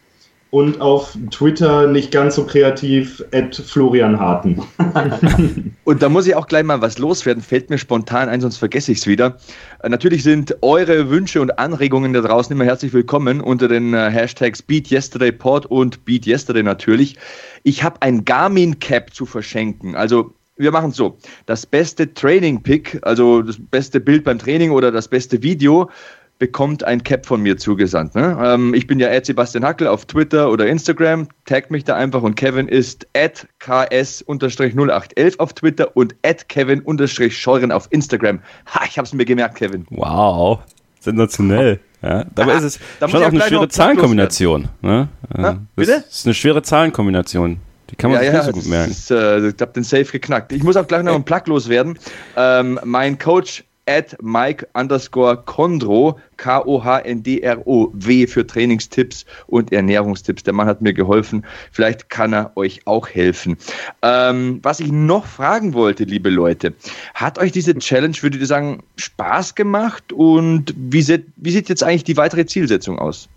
und auf Twitter nicht ganz so kreativ, at Florian Harten. [laughs] und da muss ich auch gleich mal was loswerden, fällt mir spontan ein, sonst vergesse ich es wieder. Äh, natürlich sind eure Wünsche und Anregungen da draußen immer herzlich willkommen unter den äh, Hashtags BeatYesterdayPod und BeatYesterday natürlich. Ich habe ein Garmin Cap zu verschenken. Also wir machen es so. Das beste Training-Pick, also das beste Bild beim Training oder das beste Video, bekommt ein Cap von mir zugesandt. Ne? Ähm, ich bin ja at Sebastian Hackel auf Twitter oder Instagram. Taggt mich da einfach und Kevin ist at ks-0811 auf Twitter und at kevin-scheuren auf Instagram. Ha, ich hab's mir gemerkt, Kevin. Wow, sensationell. Ja, dabei ah, ist es schon auch eine schwere Zahlenkombination. Ne? Ja, bitte? Das ist eine schwere Zahlenkombination. Die kann man ja, sich ja, nicht so gut merken. Ist, äh, ich habe den Safe geknackt. Ich muss auch gleich noch einen Plug loswerden. Ähm, mein Coach at Mike underscore Kondro, K-O-H-N-D-R-O-W für Trainingstipps und Ernährungstipps. Der Mann hat mir geholfen. Vielleicht kann er euch auch helfen. Ähm, was ich noch fragen wollte, liebe Leute, hat euch diese Challenge, würdet ihr sagen, Spaß gemacht und wie sieht, wie sieht jetzt eigentlich die weitere Zielsetzung aus?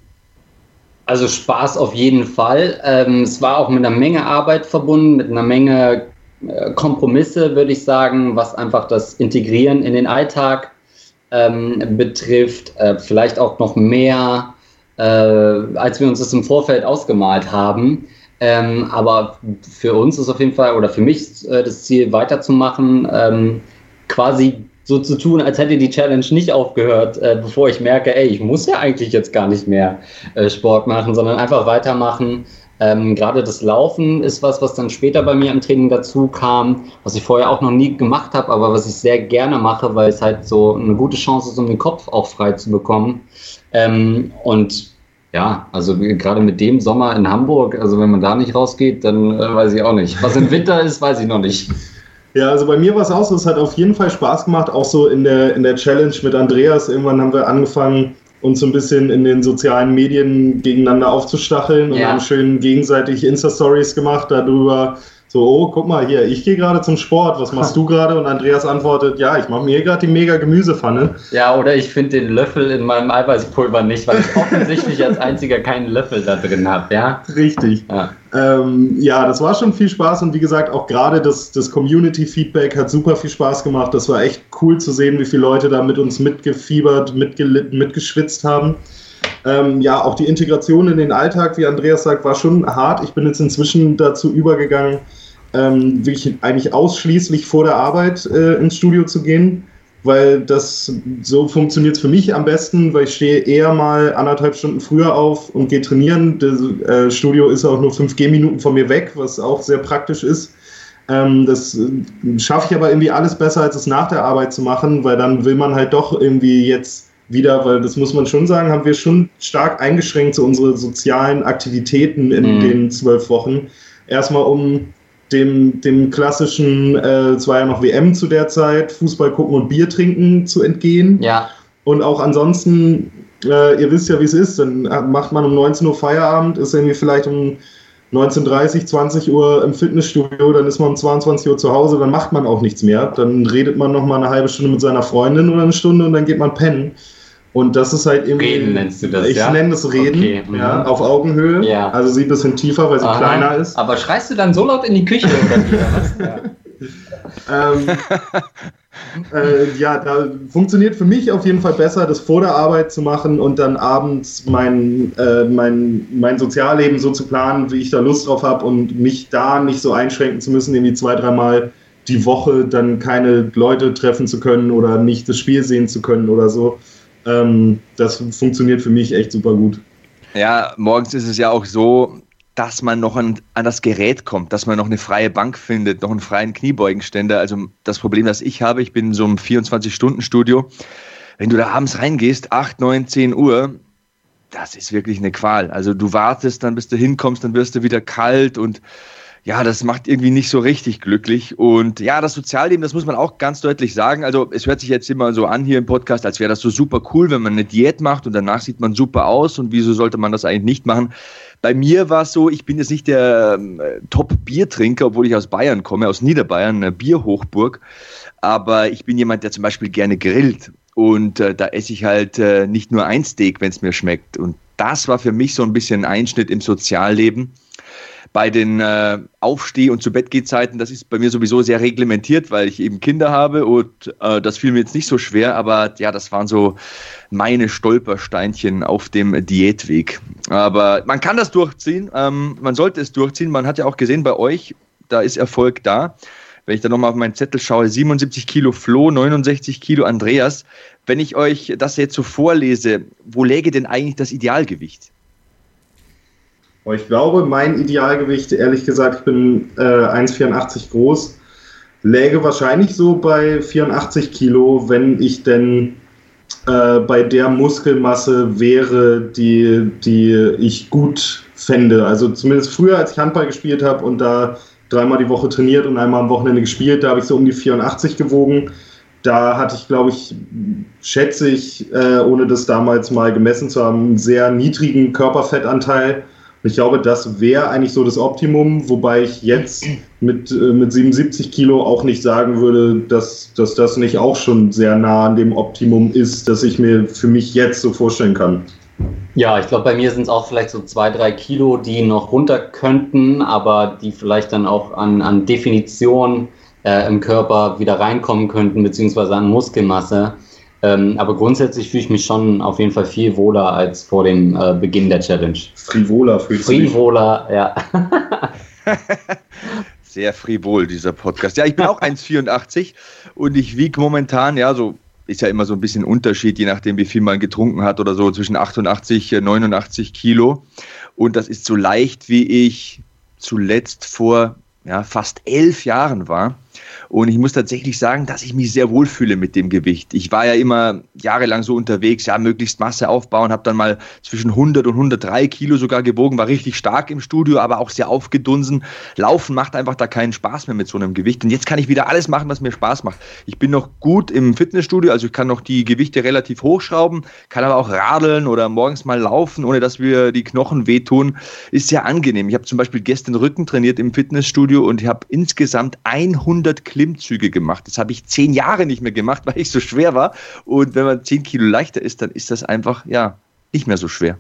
Also Spaß auf jeden Fall. Ähm, es war auch mit einer Menge Arbeit verbunden, mit einer Menge Kompromisse, würde ich sagen, was einfach das Integrieren in den Alltag ähm, betrifft. Äh, vielleicht auch noch mehr, äh, als wir uns das im Vorfeld ausgemalt haben. Ähm, aber für uns ist auf jeden Fall, oder für mich äh, das Ziel weiterzumachen, ähm, quasi so zu tun, als hätte die Challenge nicht aufgehört, äh, bevor ich merke, ey, ich muss ja eigentlich jetzt gar nicht mehr äh, Sport machen, sondern einfach weitermachen, ähm, Gerade das Laufen ist was, was dann später bei mir im Training dazu kam, was ich vorher auch noch nie gemacht habe, aber was ich sehr gerne mache, weil es halt so eine gute Chance ist, um den Kopf auch frei zu bekommen. Ähm, und ja, also gerade mit dem Sommer in Hamburg, also wenn man da nicht rausgeht, dann äh, weiß ich auch nicht. Was im Winter ist, weiß ich noch nicht. Ja, also bei mir war es auch so, es hat auf jeden Fall Spaß gemacht, auch so in der, in der Challenge mit Andreas. Irgendwann haben wir angefangen, uns so ein bisschen in den sozialen Medien gegeneinander aufzustacheln und ja. haben schön gegenseitig Insta-Stories gemacht darüber, so, oh, guck mal hier, ich gehe gerade zum Sport, was machst du gerade? Und Andreas antwortet, ja, ich mache mir gerade die mega Gemüsepfanne. Ja, oder ich finde den Löffel in meinem Eiweißpulver nicht, weil ich offensichtlich als einziger keinen Löffel da drin habe, ja? Richtig. Ja. Ähm, ja, das war schon viel Spaß und wie gesagt, auch gerade das, das Community-Feedback hat super viel Spaß gemacht. Das war echt cool zu sehen, wie viele Leute da mit uns mitgefiebert, mitgelitten, mitgeschwitzt haben. Ähm, ja, auch die Integration in den Alltag, wie Andreas sagt, war schon hart. Ich bin jetzt inzwischen dazu übergegangen, ähm, wirklich eigentlich ausschließlich vor der Arbeit äh, ins Studio zu gehen, weil das so funktioniert für mich am besten, weil ich stehe eher mal anderthalb Stunden früher auf und gehe trainieren. Das äh, Studio ist auch nur fünf Gehminuten von mir weg, was auch sehr praktisch ist. Ähm, das äh, schaffe ich aber irgendwie alles besser, als es nach der Arbeit zu machen, weil dann will man halt doch irgendwie jetzt wieder, weil das muss man schon sagen, haben wir schon stark eingeschränkt zu so unsere sozialen Aktivitäten in mhm. den zwölf Wochen. Erstmal um dem, dem klassischen, äh, es war ja noch WM zu der Zeit, Fußball gucken und Bier trinken zu entgehen. Ja. Und auch ansonsten, äh, ihr wisst ja, wie es ist, dann macht man um 19 Uhr Feierabend, ist irgendwie vielleicht um 19.30 20 Uhr im Fitnessstudio, dann ist man um 22 Uhr zu Hause, dann macht man auch nichts mehr. Dann redet man noch mal eine halbe Stunde mit seiner Freundin oder eine Stunde und dann geht man pennen. Und das ist halt irgendwie. Reden nennst du das, Ich ja? nenne es Reden, okay. ja, mhm. auf Augenhöhe. Ja. Also sie ein bisschen tiefer, weil sie Aha. kleiner ist. Aber schreist du dann so laut in die Küche [laughs] ähm, äh, ja, da funktioniert für mich auf jeden Fall besser, das vor der Arbeit zu machen und dann abends mein, äh, mein, mein Sozialleben so zu planen, wie ich da Lust drauf habe und mich da nicht so einschränken zu müssen, irgendwie zwei, dreimal die Woche dann keine Leute treffen zu können oder nicht das Spiel sehen zu können oder so. Ähm, das funktioniert für mich echt super gut. Ja, morgens ist es ja auch so, dass man noch an, an, das Gerät kommt, dass man noch eine freie Bank findet, noch einen freien Kniebeugenständer. Also das Problem, das ich habe, ich bin in so einem 24-Stunden-Studio. Wenn du da abends reingehst, 8, 9, 10 Uhr, das ist wirklich eine Qual. Also du wartest dann, bis du hinkommst, dann wirst du wieder kalt und ja, das macht irgendwie nicht so richtig glücklich. Und ja, das Sozialleben, das muss man auch ganz deutlich sagen. Also es hört sich jetzt immer so an hier im Podcast, als wäre das so super cool, wenn man eine Diät macht und danach sieht man super aus und wieso sollte man das eigentlich nicht machen? Bei mir war es so, ich bin jetzt nicht der ähm, Top-Biertrinker, obwohl ich aus Bayern komme, aus Niederbayern, eine Bierhochburg. Aber ich bin jemand, der zum Beispiel gerne grillt. Und äh, da esse ich halt äh, nicht nur ein Steak, wenn es mir schmeckt. Und das war für mich so ein bisschen ein Einschnitt im Sozialleben bei den äh, Aufsteh- und zu Bettgehzeiten, das ist bei mir sowieso sehr reglementiert, weil ich eben Kinder habe und äh, das fiel mir jetzt nicht so schwer, aber ja, das waren so meine Stolpersteinchen auf dem Diätweg. Aber man kann das durchziehen, ähm, man sollte es durchziehen. Man hat ja auch gesehen bei euch, da ist Erfolg da wenn ich dann nochmal auf meinen Zettel schaue, 77 Kilo Flo, 69 Kilo Andreas. Wenn ich euch das jetzt so vorlese, wo läge denn eigentlich das Idealgewicht? Ich glaube, mein Idealgewicht, ehrlich gesagt, ich bin äh, 1,84 groß, läge wahrscheinlich so bei 84 Kilo, wenn ich denn äh, bei der Muskelmasse wäre, die, die ich gut fände. Also zumindest früher, als ich Handball gespielt habe und da dreimal die Woche trainiert und einmal am Wochenende gespielt, da habe ich so um die 84 gewogen. Da hatte ich, glaube ich, schätze ich, äh, ohne das damals mal gemessen zu haben, einen sehr niedrigen Körperfettanteil. Ich glaube, das wäre eigentlich so das Optimum, wobei ich jetzt mit, äh, mit 77 Kilo auch nicht sagen würde, dass, dass das nicht auch schon sehr nah an dem Optimum ist, das ich mir für mich jetzt so vorstellen kann. Ja, ich glaube, bei mir sind es auch vielleicht so zwei, drei Kilo, die noch runter könnten, aber die vielleicht dann auch an, an Definition äh, im Körper wieder reinkommen könnten, beziehungsweise an Muskelmasse. Ähm, aber grundsätzlich fühle ich mich schon auf jeden Fall viel wohler als vor dem äh, Beginn der Challenge. Frivoler fühlst Frivoler, ja. [laughs] Sehr frivol, dieser Podcast. Ja, ich bin auch 1,84 und ich wiege momentan, ja, so ist ja immer so ein bisschen Unterschied, je nachdem, wie viel man getrunken hat oder so, zwischen 88, 89 Kilo. Und das ist so leicht, wie ich zuletzt vor ja, fast elf Jahren war. Und ich muss tatsächlich sagen, dass ich mich sehr wohlfühle mit dem Gewicht. Ich war ja immer jahrelang so unterwegs, ja, möglichst Masse aufbauen, habe dann mal zwischen 100 und 103 Kilo sogar gewogen, war richtig stark im Studio, aber auch sehr aufgedunsen. Laufen macht einfach da keinen Spaß mehr mit so einem Gewicht. Und jetzt kann ich wieder alles machen, was mir Spaß macht. Ich bin noch gut im Fitnessstudio, also ich kann noch die Gewichte relativ hochschrauben, kann aber auch radeln oder morgens mal laufen, ohne dass wir die Knochen wehtun. Ist sehr angenehm. Ich habe zum Beispiel gestern Rücken trainiert im Fitnessstudio und ich habe insgesamt 100 Kilo Klimmzüge gemacht. Das habe ich zehn Jahre nicht mehr gemacht, [laughs] weil ich so schwer war. Und wenn man zehn Kilo leichter ist, dann ist das einfach, ja, nicht mehr so schwer.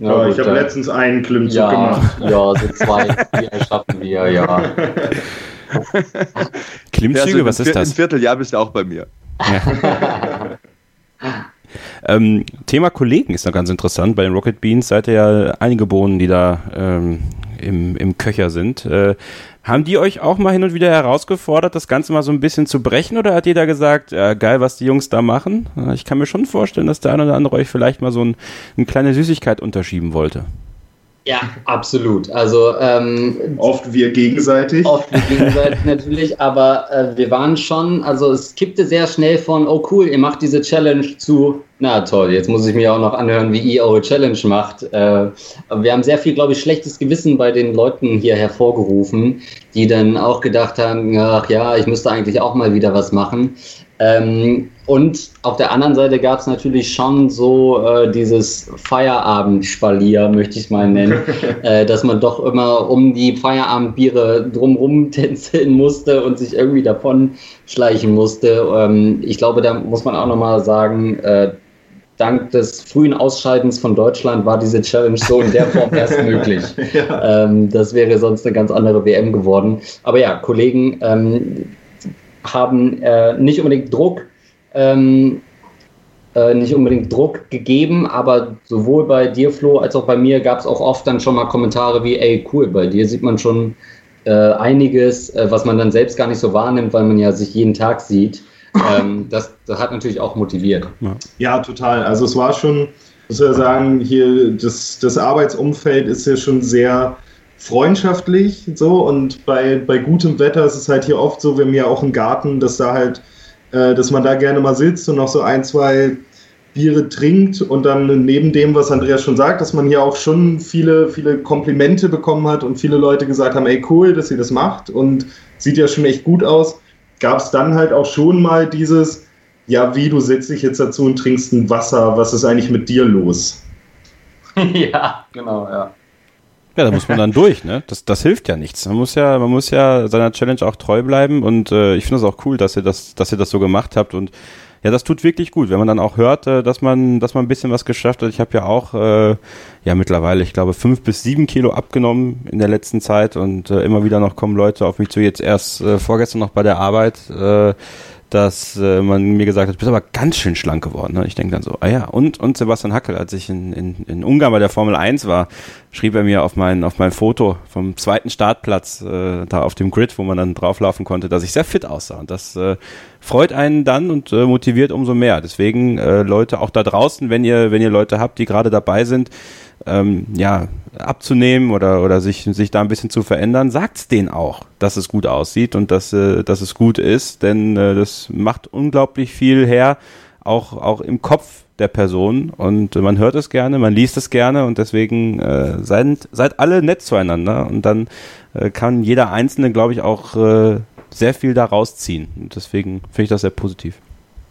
Ja, ja ich habe letztens einen Klimmzug ja, gemacht. Ja, so zwei, die erschaffen wir, ja. [laughs] Klimmzüge, ja, also was ist das? Ein Vierteljahr bist du auch bei mir. Ja. [laughs] ähm, Thema Kollegen ist noch ganz interessant. Bei den Rocket Beans seid ihr ja einige Bohnen, die da ähm, im, im Köcher sind. Äh, haben die euch auch mal hin und wieder herausgefordert, das Ganze mal so ein bisschen zu brechen oder hat jeder gesagt, ja, geil, was die Jungs da machen? Ich kann mir schon vorstellen, dass der eine oder andere euch vielleicht mal so ein, eine kleine Süßigkeit unterschieben wollte. Ja, absolut. Also ähm, oft wir gegenseitig. Oft wir gegenseitig [laughs] natürlich, aber äh, wir waren schon, also es kippte sehr schnell von, oh cool, ihr macht diese Challenge zu, na toll, jetzt muss ich mir auch noch anhören, wie ihr eure Challenge macht. Äh, wir haben sehr viel, glaube ich, schlechtes Gewissen bei den Leuten hier hervorgerufen, die dann auch gedacht haben, ach ja, ich müsste eigentlich auch mal wieder was machen. Ähm, und auf der anderen Seite gab es natürlich schon so äh, dieses Feierabendspalier, möchte ich es mal nennen, [laughs] äh, dass man doch immer um die Feierabendbiere drumrum [laughs] tänzeln musste und sich irgendwie davon schleichen musste. Ähm, ich glaube, da muss man auch nochmal sagen, dank des frühen Ausscheidens von Deutschland war diese Challenge so in der Form erst [laughs] möglich. Ja. Ähm, das wäre sonst eine ganz andere WM geworden. Aber ja, Kollegen, ähm, haben äh, nicht unbedingt Druck, ähm, äh, nicht unbedingt Druck gegeben, aber sowohl bei dir, Flo, als auch bei mir gab es auch oft dann schon mal Kommentare wie, ey, cool, bei dir sieht man schon äh, einiges, äh, was man dann selbst gar nicht so wahrnimmt, weil man ja sich jeden Tag sieht. [laughs] Ähm, das, das hat natürlich auch motiviert. Ja. total. Also es war schon, muss ich sagen, hier das, das Arbeitsumfeld ist ja schon sehr freundschaftlich so und bei, bei gutem Wetter ist es halt hier oft so, wir haben ja auch einen Garten, dass da halt, äh, dass man da gerne mal sitzt und noch so ein, zwei Biere trinkt und dann neben dem, was Andreas schon sagt, dass man hier auch schon viele, viele Komplimente bekommen hat und viele Leute gesagt haben, ey cool, dass ihr das macht und sieht ja schon echt gut aus, gab es dann halt auch schon mal dieses, ja wie, du setzt dich jetzt dazu und trinkst ein Wasser, was ist eigentlich mit dir los? [laughs] ja, genau, ja. Ja, da muss man dann durch, ne? Das, das hilft ja nichts. Man muss ja, man muss ja seiner Challenge auch treu bleiben und äh, ich finde es auch cool, dass ihr das, dass ihr das so gemacht habt und ja, das tut wirklich gut, wenn man dann auch hört, äh, dass man, dass man ein bisschen was geschafft hat. Ich habe ja auch äh, ja mittlerweile, ich glaube, fünf bis sieben Kilo abgenommen in der letzten Zeit und äh, immer wieder noch kommen Leute auf mich zu. Jetzt erst äh, vorgestern noch bei der Arbeit. Äh, dass äh, man mir gesagt hat, du bist aber ganz schön schlank geworden. Ne? Ich denke dann so, ah ja, und, und Sebastian Hackel, als ich in, in, in Ungarn bei der Formel 1 war, schrieb er mir auf mein, auf mein Foto vom zweiten Startplatz, äh, da auf dem Grid, wo man dann drauflaufen konnte, dass ich sehr fit aussah. Und das äh, freut einen dann und äh, motiviert umso mehr. Deswegen, äh, Leute, auch da draußen, wenn ihr, wenn ihr Leute habt, die gerade dabei sind, ähm, ja, abzunehmen oder, oder sich, sich da ein bisschen zu verändern, sagt's denen auch, dass es gut aussieht und dass, äh, dass es gut ist, denn äh, das macht unglaublich viel her, auch, auch im Kopf der Person und man hört es gerne, man liest es gerne und deswegen äh, seid, seid alle nett zueinander und dann äh, kann jeder Einzelne, glaube ich, auch äh, sehr viel da rausziehen und deswegen finde ich das sehr positiv.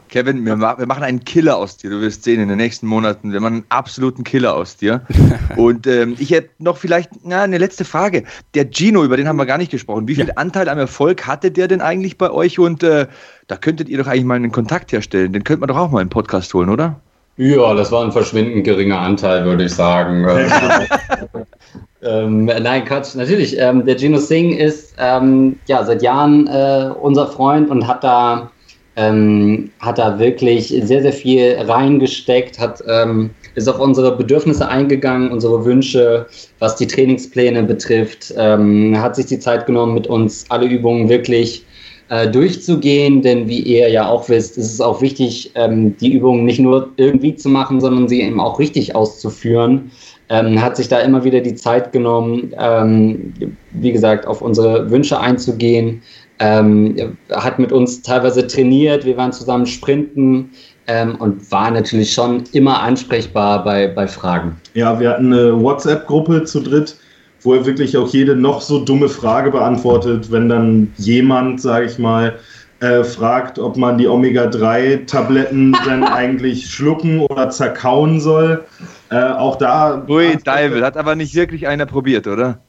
Kevin, wir, wir, machen einen Killer aus dir. Du wirst sehen, in den nächsten Monaten, wir machen einen absoluten Killer aus dir. [laughs] Und ähm, ich hätte noch vielleicht na, eine letzte Frage. Der Gino, über den haben wir gar nicht gesprochen. Wie viel ja. Anteil am Erfolg hatte der denn eigentlich bei euch? Und äh, da könntet ihr doch eigentlich mal einen Kontakt herstellen. Den könnte man doch auch mal den Podcast holen, oder? Ja, das war ein verschwindend geringer Anteil, würde ich sagen. [laughs] ähm, nein, Quatsch, natürlich. Ähm, der Gino Singh ist ähm, ja seit Jahren äh, unser Freund und hat da, ähm, hat da wirklich sehr, sehr viel reingesteckt, hat, ähm, ist auf unsere Bedürfnisse eingegangen, unsere Wünsche, was die Trainingspläne betrifft, ähm, hat sich die Zeit genommen, mit uns alle Übungen wirklich äh, durchzugehen, denn wie ihr ja auch wisst, ist es auch wichtig, ähm, die Übungen nicht nur irgendwie zu machen, sondern sie eben auch richtig auszuführen. Ähm, hat sich da immer wieder die Zeit genommen, ähm, wie gesagt, auf unsere Wünsche einzugehen, ähm, hat mit uns teilweise trainiert, wir waren zusammen sprinten, ähm, und war natürlich schon immer ansprechbar bei, bei Fragen. Ja, wir hatten eine WhatsApp-Gruppe zu dritt, wo er wirklich auch jede noch so dumme Frage beantwortet, wenn dann jemand, sage ich mal, äh, fragt, ob man die Omega-3-Tabletten [laughs] dann eigentlich schlucken oder zerkauen soll. Äh, auch da. Ui, David, hat aber nicht wirklich einer probiert, oder?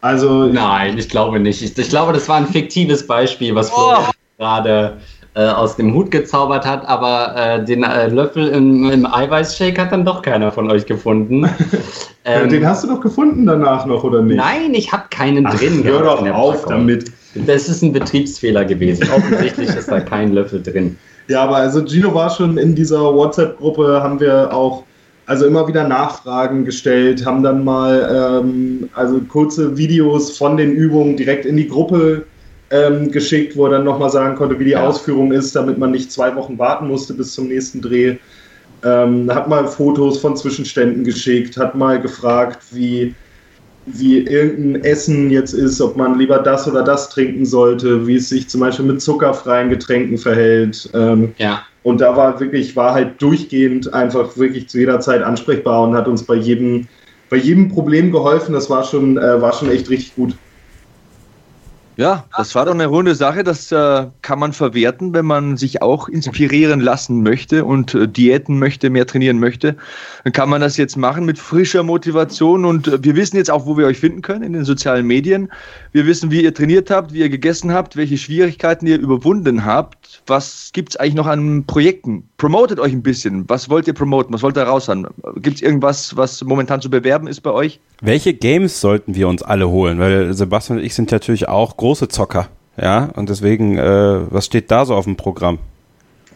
Also. Nein, ich glaube nicht. Ich, ich glaube, das war ein fiktives Beispiel, was oh. gerade äh, aus dem Hut gezaubert hat, aber äh, den äh, Löffel im, im Eiweißshake hat dann doch keiner von euch gefunden. [laughs] ähm, den hast du doch gefunden danach noch, oder nicht? Nein, ich habe keinen Ach, drin. Hör doch auf damit. Das ist ein Betriebsfehler gewesen. Offensichtlich [laughs] ist da kein Löffel drin. Ja, aber also Gino war schon in dieser WhatsApp-Gruppe, haben wir auch also immer wieder Nachfragen gestellt, haben dann mal ähm, also kurze Videos von den Übungen direkt in die Gruppe ähm, geschickt, wo er dann nochmal sagen konnte, wie die ja. Ausführung ist, damit man nicht zwei Wochen warten musste bis zum nächsten Dreh. Ähm, hat mal Fotos von Zwischenständen geschickt, hat mal gefragt, wie, wie irgendein Essen jetzt ist, ob man lieber das oder das trinken sollte, wie es sich zum Beispiel mit zuckerfreien Getränken verhält. Ähm, ja. Und da war wirklich, war halt durchgehend einfach wirklich zu jeder Zeit ansprechbar und hat uns bei jedem, bei jedem Problem geholfen. Das war schon, äh, war schon echt richtig gut. Ja, das war doch eine runde Sache. Das äh, kann man verwerten, wenn man sich auch inspirieren lassen möchte und äh, diäten möchte, mehr trainieren möchte. Dann kann man das jetzt machen mit frischer Motivation. Und äh, wir wissen jetzt auch, wo wir euch finden können in den sozialen Medien. Wir wissen, wie ihr trainiert habt, wie ihr gegessen habt, welche Schwierigkeiten ihr überwunden habt. Was gibt es eigentlich noch an Projekten? Promotet euch ein bisschen. Was wollt ihr promoten? Was wollt ihr raushauen? Gibt es irgendwas, was momentan zu bewerben ist bei euch? Welche Games sollten wir uns alle holen? Weil Sebastian und ich sind natürlich auch große Zocker. Ja, und deswegen, äh, was steht da so auf dem Programm?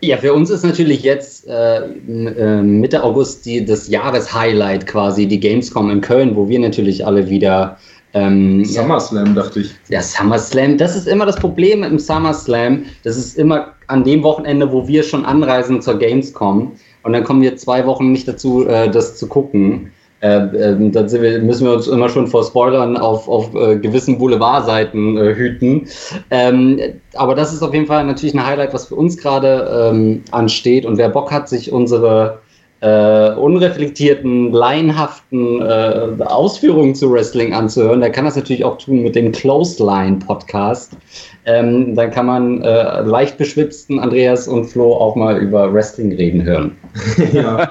Ja, für uns ist natürlich jetzt äh, äh, Mitte August die, das Jahreshighlight quasi, die Gamescom in Köln, wo wir natürlich alle wieder. Ähm, SummerSlam, dachte ich. Ja, SummerSlam, das ist immer das Problem im SummerSlam. Das ist immer an dem Wochenende, wo wir schon anreisen zur Gamescom. Und dann kommen wir zwei Wochen nicht dazu, äh, das zu gucken. Äh, äh, dann wir, müssen wir uns immer schon vor Spoilern auf, auf äh, gewissen Boulevardseiten äh, hüten. Ähm, aber das ist auf jeden Fall natürlich ein Highlight, was für uns gerade ähm, ansteht. Und wer Bock hat, sich unsere äh, unreflektierten, laienhaften äh, Ausführungen zu Wrestling anzuhören, der kann das natürlich auch tun mit dem Close Line Podcast. Ähm, dann kann man leicht beschwitzten Andreas und Flo auch mal über Wrestling reden hören. [laughs] ja.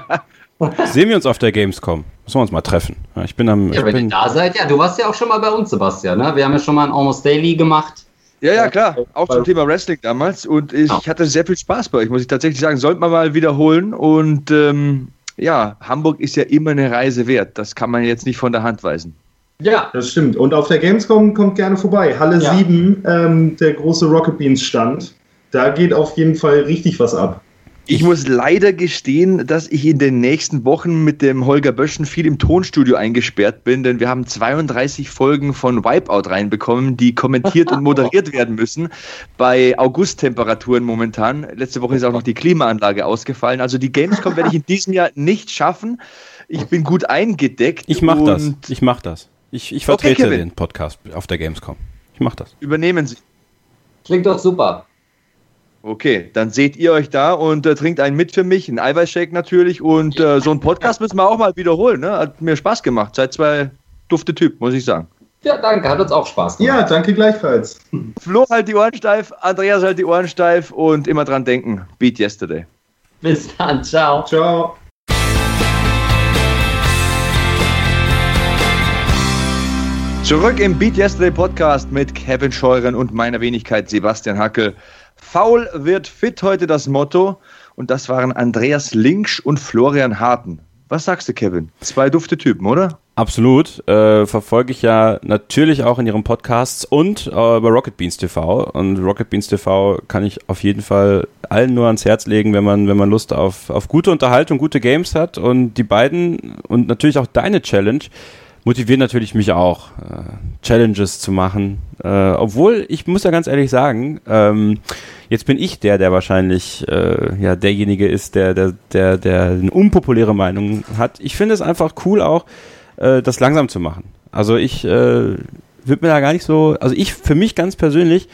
Sehen wir uns auf der Gamescom? Müssen wir uns mal treffen. Ich bin am. Ja, wenn bin, ihr da seid, ja, du warst ja auch schon mal bei uns, Sebastian. Ne? Wir haben ja schon mal ein Almost Daily gemacht. Ja, ja, klar. Auch zum Thema Wrestling damals. Und ich hatte sehr viel Spaß bei euch, muss ich tatsächlich sagen. Sollte man mal wiederholen. Und ähm, ja, Hamburg ist ja immer eine Reise wert. Das kann man jetzt nicht von der Hand weisen. Ja, das stimmt. Und auf der Gamescom kommt gerne vorbei. Halle ja. 7, ähm, der große Rocket Beans Stand. Da geht auf jeden Fall richtig was ab. Ich muss leider gestehen, dass ich in den nächsten Wochen mit dem Holger Böschen viel im Tonstudio eingesperrt bin, denn wir haben 32 Folgen von Wipeout reinbekommen, die kommentiert und moderiert werden müssen. Bei Augusttemperaturen momentan. Letzte Woche ist auch noch die Klimaanlage ausgefallen. Also die Gamescom werde ich in diesem Jahr nicht schaffen. Ich bin gut eingedeckt. Ich mache das. Ich mache das. Ich, ich vertrete okay, den Podcast auf der Gamescom. Ich mache das. Übernehmen Sie. Klingt doch super. Okay, dann seht ihr euch da und äh, trinkt einen mit für mich, einen Eiweißshake natürlich. Und äh, so einen Podcast müssen wir auch mal wiederholen. Ne? Hat mir Spaß gemacht. Seid zwei dufte Typen, muss ich sagen. Ja, danke, hat uns auch Spaß gemacht. Ja, danke gleichfalls. Flo halt die Ohren steif, Andreas halt die Ohren steif und immer dran denken. Beat yesterday. Bis dann, ciao. Ciao. Zurück im Beat Yesterday Podcast mit Kevin Scheuren und meiner Wenigkeit Sebastian Hackel. Faul wird fit heute das Motto und das waren Andreas Linksch und Florian Harten. Was sagst du, Kevin? Zwei dufte Typen, oder? Absolut. Äh, verfolge ich ja natürlich auch in ihren Podcasts und äh, bei Rocket Beans TV. Und Rocket Beans TV kann ich auf jeden Fall allen nur ans Herz legen, wenn man, wenn man Lust auf, auf gute Unterhaltung, gute Games hat. Und die beiden und natürlich auch deine Challenge motiviert natürlich mich auch, äh, Challenges zu machen. Äh, obwohl, ich muss ja ganz ehrlich sagen, ähm, jetzt bin ich der, der wahrscheinlich äh, ja derjenige ist, der, der, der, der eine unpopuläre Meinung hat. Ich finde es einfach cool auch, äh, das langsam zu machen. Also ich äh, würde mir da gar nicht so, also ich für mich ganz persönlich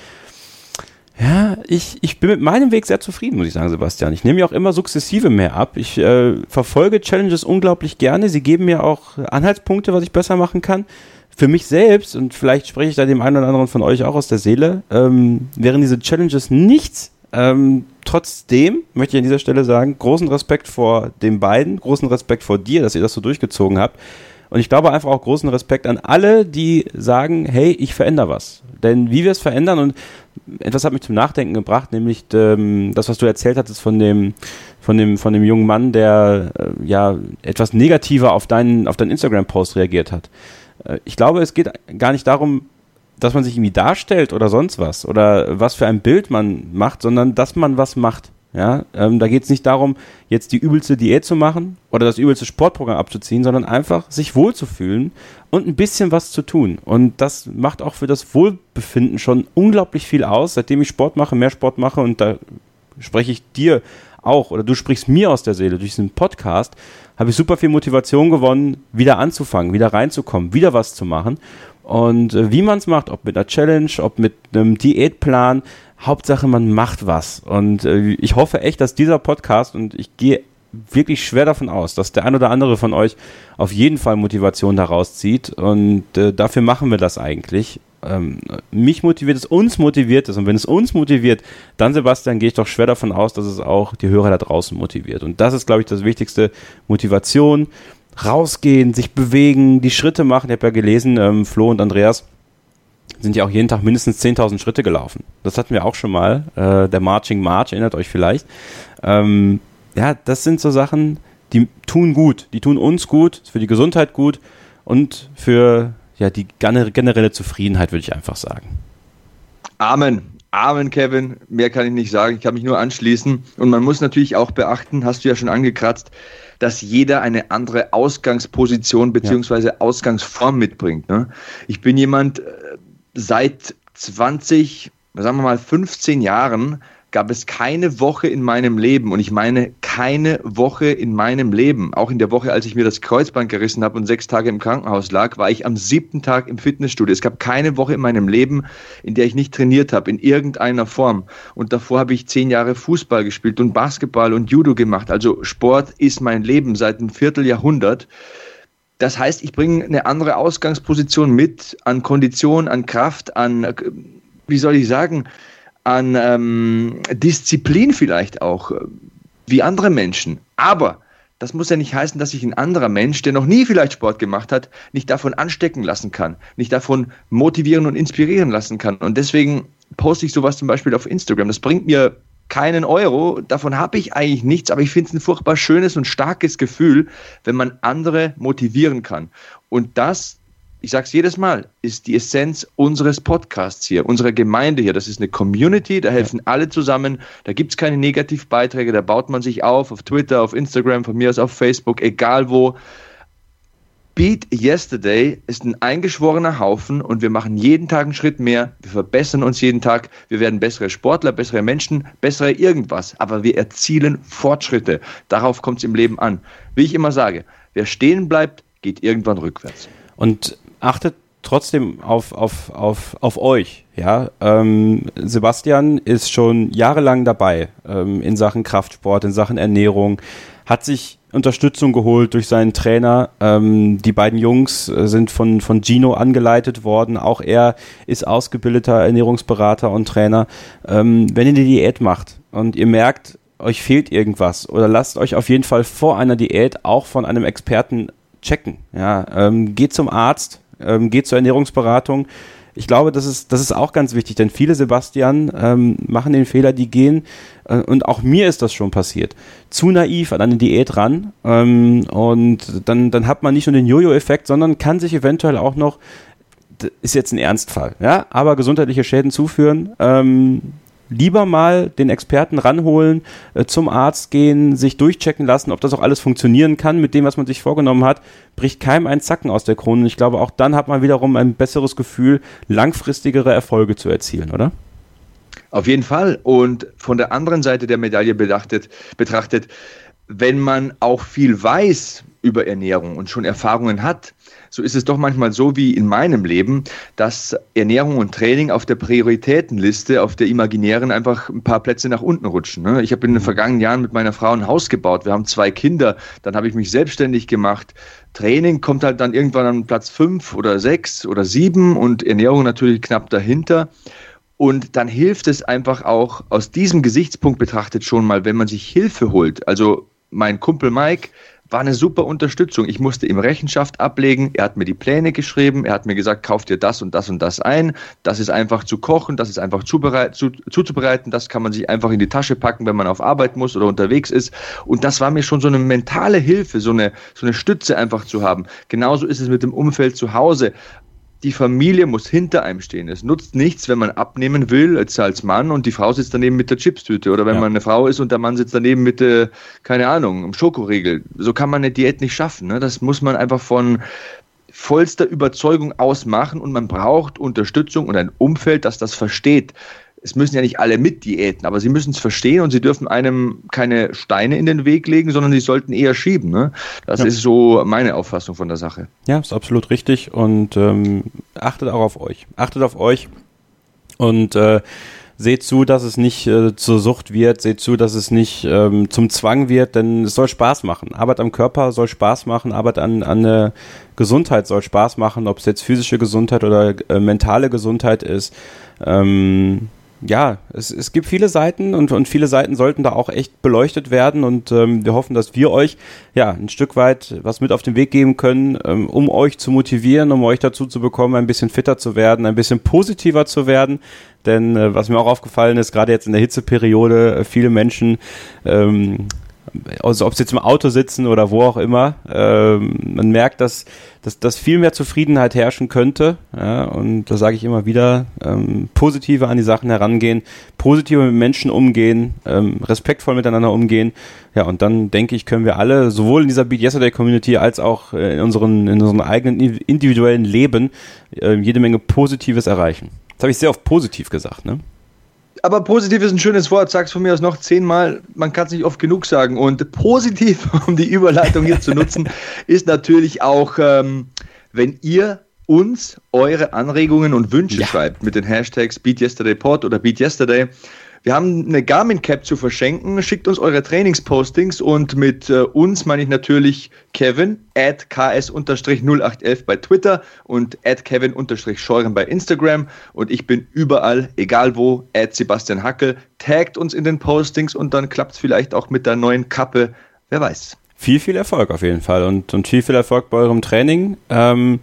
ja, ich, ich bin mit meinem Weg sehr zufrieden, muss ich sagen, Sebastian. Ich nehme ja auch immer sukzessive mehr ab. Ich äh, verfolge Challenges unglaublich gerne. Sie geben mir auch Anhaltspunkte, was ich besser machen kann. Für mich selbst, und vielleicht spreche ich da dem einen oder anderen von euch auch aus der Seele, ähm, wären diese Challenges nichts. Ähm, trotzdem möchte ich an dieser Stelle sagen, großen Respekt vor den beiden, großen Respekt vor dir, dass ihr das so durchgezogen habt. Und ich glaube einfach auch großen Respekt an alle, die sagen, hey, ich verändere was. Denn wie wir es verändern und etwas hat mich zum Nachdenken gebracht, nämlich ähm, das, was du erzählt hattest von dem, von dem, von dem jungen Mann, der äh, ja etwas negativer auf deinen, auf deinen Instagram-Post reagiert hat. Äh, ich glaube, es geht gar nicht darum, dass man sich irgendwie darstellt oder sonst was oder was für ein Bild man macht, sondern dass man was macht. Ja, ähm, da geht es nicht darum, jetzt die übelste Diät zu machen oder das übelste Sportprogramm abzuziehen, sondern einfach sich wohlzufühlen und ein bisschen was zu tun. Und das macht auch für das Wohlbefinden schon unglaublich viel aus, seitdem ich Sport mache, mehr Sport mache und da spreche ich dir auch oder du sprichst mir aus der Seele durch diesen Podcast, habe ich super viel Motivation gewonnen, wieder anzufangen, wieder reinzukommen, wieder was zu machen. Und äh, wie man es macht, ob mit einer Challenge, ob mit einem Diätplan, Hauptsache man macht was. Und äh, ich hoffe echt, dass dieser Podcast, und ich gehe wirklich schwer davon aus, dass der ein oder andere von euch auf jeden Fall Motivation daraus zieht. Und äh, dafür machen wir das eigentlich. Ähm, mich motiviert es, uns motiviert es. Und wenn es uns motiviert, dann, Sebastian, gehe ich doch schwer davon aus, dass es auch die Hörer da draußen motiviert. Und das ist, glaube ich, das Wichtigste. Motivation, rausgehen, sich bewegen, die Schritte machen. Ich habe ja gelesen, ähm, Flo und Andreas sind ja auch jeden Tag mindestens 10.000 Schritte gelaufen. Das hatten wir auch schon mal. Äh, der Marching March, erinnert euch vielleicht. Ähm, ja, das sind so Sachen, die tun gut. Die tun uns gut, für die Gesundheit gut und für ja, die generelle Zufriedenheit, würde ich einfach sagen. Amen. Amen, Kevin. Mehr kann ich nicht sagen. Ich kann mich nur anschließen. Und man muss natürlich auch beachten, hast du ja schon angekratzt, dass jeder eine andere Ausgangsposition bzw. Ja. Ausgangsform mitbringt. Ne? Ich bin jemand äh, seit 20, sagen wir mal 15 Jahren, gab es keine Woche in meinem Leben, und ich meine keine Woche in meinem Leben, auch in der Woche, als ich mir das Kreuzband gerissen habe und sechs Tage im Krankenhaus lag, war ich am siebten Tag im Fitnessstudio. Es gab keine Woche in meinem Leben, in der ich nicht trainiert habe, in irgendeiner Form. Und davor habe ich zehn Jahre Fußball gespielt und Basketball und Judo gemacht. Also Sport ist mein Leben seit einem Vierteljahrhundert. Das heißt, ich bringe eine andere Ausgangsposition mit an Kondition, an Kraft, an, wie soll ich sagen, an ähm, Disziplin vielleicht auch, wie andere Menschen. Aber das muss ja nicht heißen, dass sich ein anderer Mensch, der noch nie vielleicht Sport gemacht hat, nicht davon anstecken lassen kann, nicht davon motivieren und inspirieren lassen kann. Und deswegen poste ich sowas zum Beispiel auf Instagram. Das bringt mir keinen Euro, davon habe ich eigentlich nichts, aber ich finde es ein furchtbar schönes und starkes Gefühl, wenn man andere motivieren kann. Und das ich sage es jedes Mal, ist die Essenz unseres Podcasts hier, unserer Gemeinde hier. Das ist eine Community, da helfen alle zusammen. Da gibt es keine Negativbeiträge, da baut man sich auf, auf Twitter, auf Instagram, von mir aus auf Facebook, egal wo. Beat Yesterday ist ein eingeschworener Haufen und wir machen jeden Tag einen Schritt mehr. Wir verbessern uns jeden Tag. Wir werden bessere Sportler, bessere Menschen, bessere irgendwas. Aber wir erzielen Fortschritte. Darauf kommt es im Leben an. Wie ich immer sage, wer stehen bleibt, geht irgendwann rückwärts. Und achtet trotzdem auf, auf, auf, auf euch. Ja? Ähm, Sebastian ist schon jahrelang dabei ähm, in Sachen Kraftsport, in Sachen Ernährung, hat sich Unterstützung geholt durch seinen Trainer. Ähm, die beiden Jungs äh, sind von, von Gino angeleitet worden. Auch er ist ausgebildeter Ernährungsberater und Trainer. Ähm, wenn ihr die Diät macht und ihr merkt, euch fehlt irgendwas oder lasst euch auf jeden Fall vor einer Diät auch von einem Experten checken. Ja, ähm, geht zum Arzt, ähm, geht zur Ernährungsberatung. Ich glaube, das ist, das ist auch ganz wichtig, denn viele, Sebastian, ähm, machen den Fehler, die gehen, äh, und auch mir ist das schon passiert, zu naiv an eine Diät ran. Ähm, und dann, dann hat man nicht nur den Jojo-Effekt, sondern kann sich eventuell auch noch, ist jetzt ein Ernstfall, ja, aber gesundheitliche Schäden zuführen. Ähm, lieber mal den Experten ranholen, äh, zum Arzt gehen, sich durchchecken lassen, ob das auch alles funktionieren kann mit dem, was man sich vorgenommen hat, bricht keinem ein Zacken aus der Krone. Und ich glaube, auch dann hat man wiederum ein besseres Gefühl, langfristigere Erfolge zu erzielen, oder? Auf jeden Fall. Und von der anderen Seite der Medaille betrachtet, betrachtet wenn man auch viel weiß über Ernährung und schon Erfahrungen hat, so ist es doch manchmal so wie in meinem Leben, dass Ernährung und Training auf der Prioritätenliste, auf der imaginären einfach ein paar Plätze nach unten rutschen. Ne? Ich habe in den vergangenen Jahren mit meiner Frau ein Haus gebaut. Wir haben zwei Kinder. Dann habe ich mich selbstständig gemacht. Training kommt halt dann irgendwann an Platz fünf oder sechs oder sieben und Ernährung natürlich knapp dahinter. Und dann hilft es einfach auch aus diesem Gesichtspunkt betrachtet schon mal, wenn man sich Hilfe holt. Also mein Kumpel Mike, war eine super Unterstützung. Ich musste ihm Rechenschaft ablegen. Er hat mir die Pläne geschrieben. Er hat mir gesagt, kauf dir das und das und das ein. Das ist einfach zu kochen, das ist einfach zu, zuzubereiten. Das kann man sich einfach in die Tasche packen, wenn man auf Arbeit muss oder unterwegs ist. Und das war mir schon so eine mentale Hilfe, so eine, so eine Stütze einfach zu haben. Genauso ist es mit dem Umfeld zu Hause die Familie muss hinter einem stehen. Es nutzt nichts, wenn man abnehmen will, jetzt als Mann und die Frau sitzt daneben mit der Chipstüte oder wenn ja. man eine Frau ist und der Mann sitzt daneben mit der, keine Ahnung, einem Schokoriegel. So kann man eine Diät nicht schaffen. Ne? Das muss man einfach von vollster Überzeugung ausmachen und man braucht Unterstützung und ein Umfeld, das das versteht es müssen ja nicht alle mit Diäten, aber sie müssen es verstehen und sie dürfen einem keine Steine in den Weg legen, sondern sie sollten eher schieben. Ne? Das ja. ist so meine Auffassung von der Sache. Ja, ist absolut richtig und ähm, achtet auch auf euch. Achtet auf euch und äh, seht zu, dass es nicht äh, zur Sucht wird, seht zu, dass es nicht ähm, zum Zwang wird, denn es soll Spaß machen. Arbeit am Körper soll Spaß machen, Arbeit an, an der Gesundheit soll Spaß machen, ob es jetzt physische Gesundheit oder äh, mentale Gesundheit ist. Ähm, ja, es, es gibt viele Seiten und, und viele Seiten sollten da auch echt beleuchtet werden und ähm, wir hoffen, dass wir euch ja ein Stück weit was mit auf den Weg geben können, ähm, um euch zu motivieren, um euch dazu zu bekommen, ein bisschen fitter zu werden, ein bisschen positiver zu werden. Denn äh, was mir auch aufgefallen ist, gerade jetzt in der Hitzeperiode, äh, viele Menschen ähm, also ob sie jetzt im Auto sitzen oder wo auch immer, ähm, man merkt, dass, dass, dass viel mehr Zufriedenheit herrschen könnte. Ja, und da sage ich immer wieder, ähm, positiver an die Sachen herangehen, positiver mit Menschen umgehen, ähm, respektvoll miteinander umgehen. Ja, und dann denke ich, können wir alle, sowohl in dieser Beat Yesterday Community als auch in unseren, in unserem eigenen individuellen Leben, äh, jede Menge Positives erreichen. Das habe ich sehr oft positiv gesagt, ne? Aber positiv ist ein schönes Wort, sag's von mir aus noch zehnmal, man kann es nicht oft genug sagen. Und positiv, [laughs] um die Überleitung hier zu nutzen, [laughs] ist natürlich auch, ähm, wenn ihr uns eure Anregungen und Wünsche ja. schreibt mit den Hashtags BeatYesterdayPod oder BeatYesterday. Wir haben eine Garmin Cap zu verschenken. Schickt uns eure Trainingspostings und mit äh, uns meine ich natürlich Kevin at ks-0811 bei Twitter und at kevin-scheuren bei Instagram und ich bin überall, egal wo, at Sebastian Hackel. Taggt uns in den Postings und dann klappt es vielleicht auch mit der neuen Kappe. Wer weiß. Viel, viel Erfolg auf jeden Fall und, und viel, viel Erfolg bei eurem Training. Ähm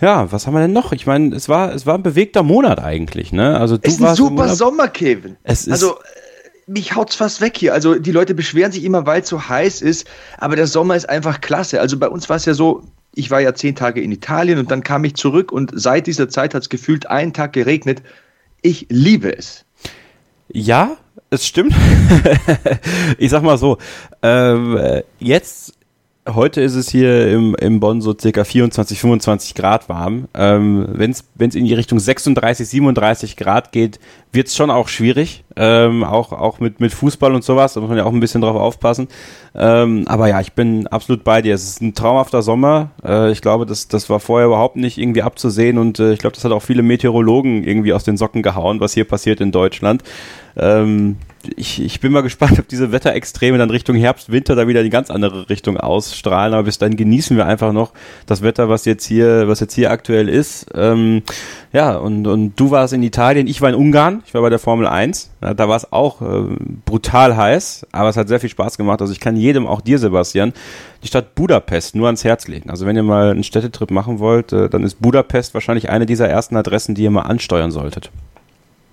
ja, was haben wir denn noch? Ich meine, es war, es war ein bewegter Monat eigentlich, ne? Also du es ist ein super Sommer, Kevin. Es ist also mich haut's fast weg hier. Also die Leute beschweren sich immer, weil es so heiß ist, aber der Sommer ist einfach klasse. Also bei uns war es ja so, ich war ja zehn Tage in Italien und dann kam ich zurück und seit dieser Zeit hat es gefühlt einen Tag geregnet. Ich liebe es. Ja, es stimmt. [laughs] ich sag mal so, ähm, jetzt Heute ist es hier im, im Bonn so circa 24, 25 Grad warm. Ähm, Wenn es in die Richtung 36, 37 Grad geht, wird es schon auch schwierig. Ähm, auch auch mit, mit Fußball und sowas, da muss man ja auch ein bisschen drauf aufpassen. Ähm, aber ja, ich bin absolut bei dir. Es ist ein traumhafter Sommer. Äh, ich glaube, das, das war vorher überhaupt nicht irgendwie abzusehen und äh, ich glaube, das hat auch viele Meteorologen irgendwie aus den Socken gehauen, was hier passiert in Deutschland. Ähm, ich, ich bin mal gespannt, ob diese Wetterextreme dann Richtung Herbst, Winter da wieder in die ganz andere Richtung ausstrahlen. Aber bis dann genießen wir einfach noch das Wetter, was jetzt hier, was jetzt hier aktuell ist. Ähm, ja, und, und du warst in Italien, ich war in Ungarn, ich war bei der Formel 1. Ja, da war es auch äh, brutal heiß, aber es hat sehr viel Spaß gemacht. Also ich kann jedem, auch dir, Sebastian, die Stadt Budapest nur ans Herz legen. Also wenn ihr mal einen Städtetrip machen wollt, äh, dann ist Budapest wahrscheinlich eine dieser ersten Adressen, die ihr mal ansteuern solltet.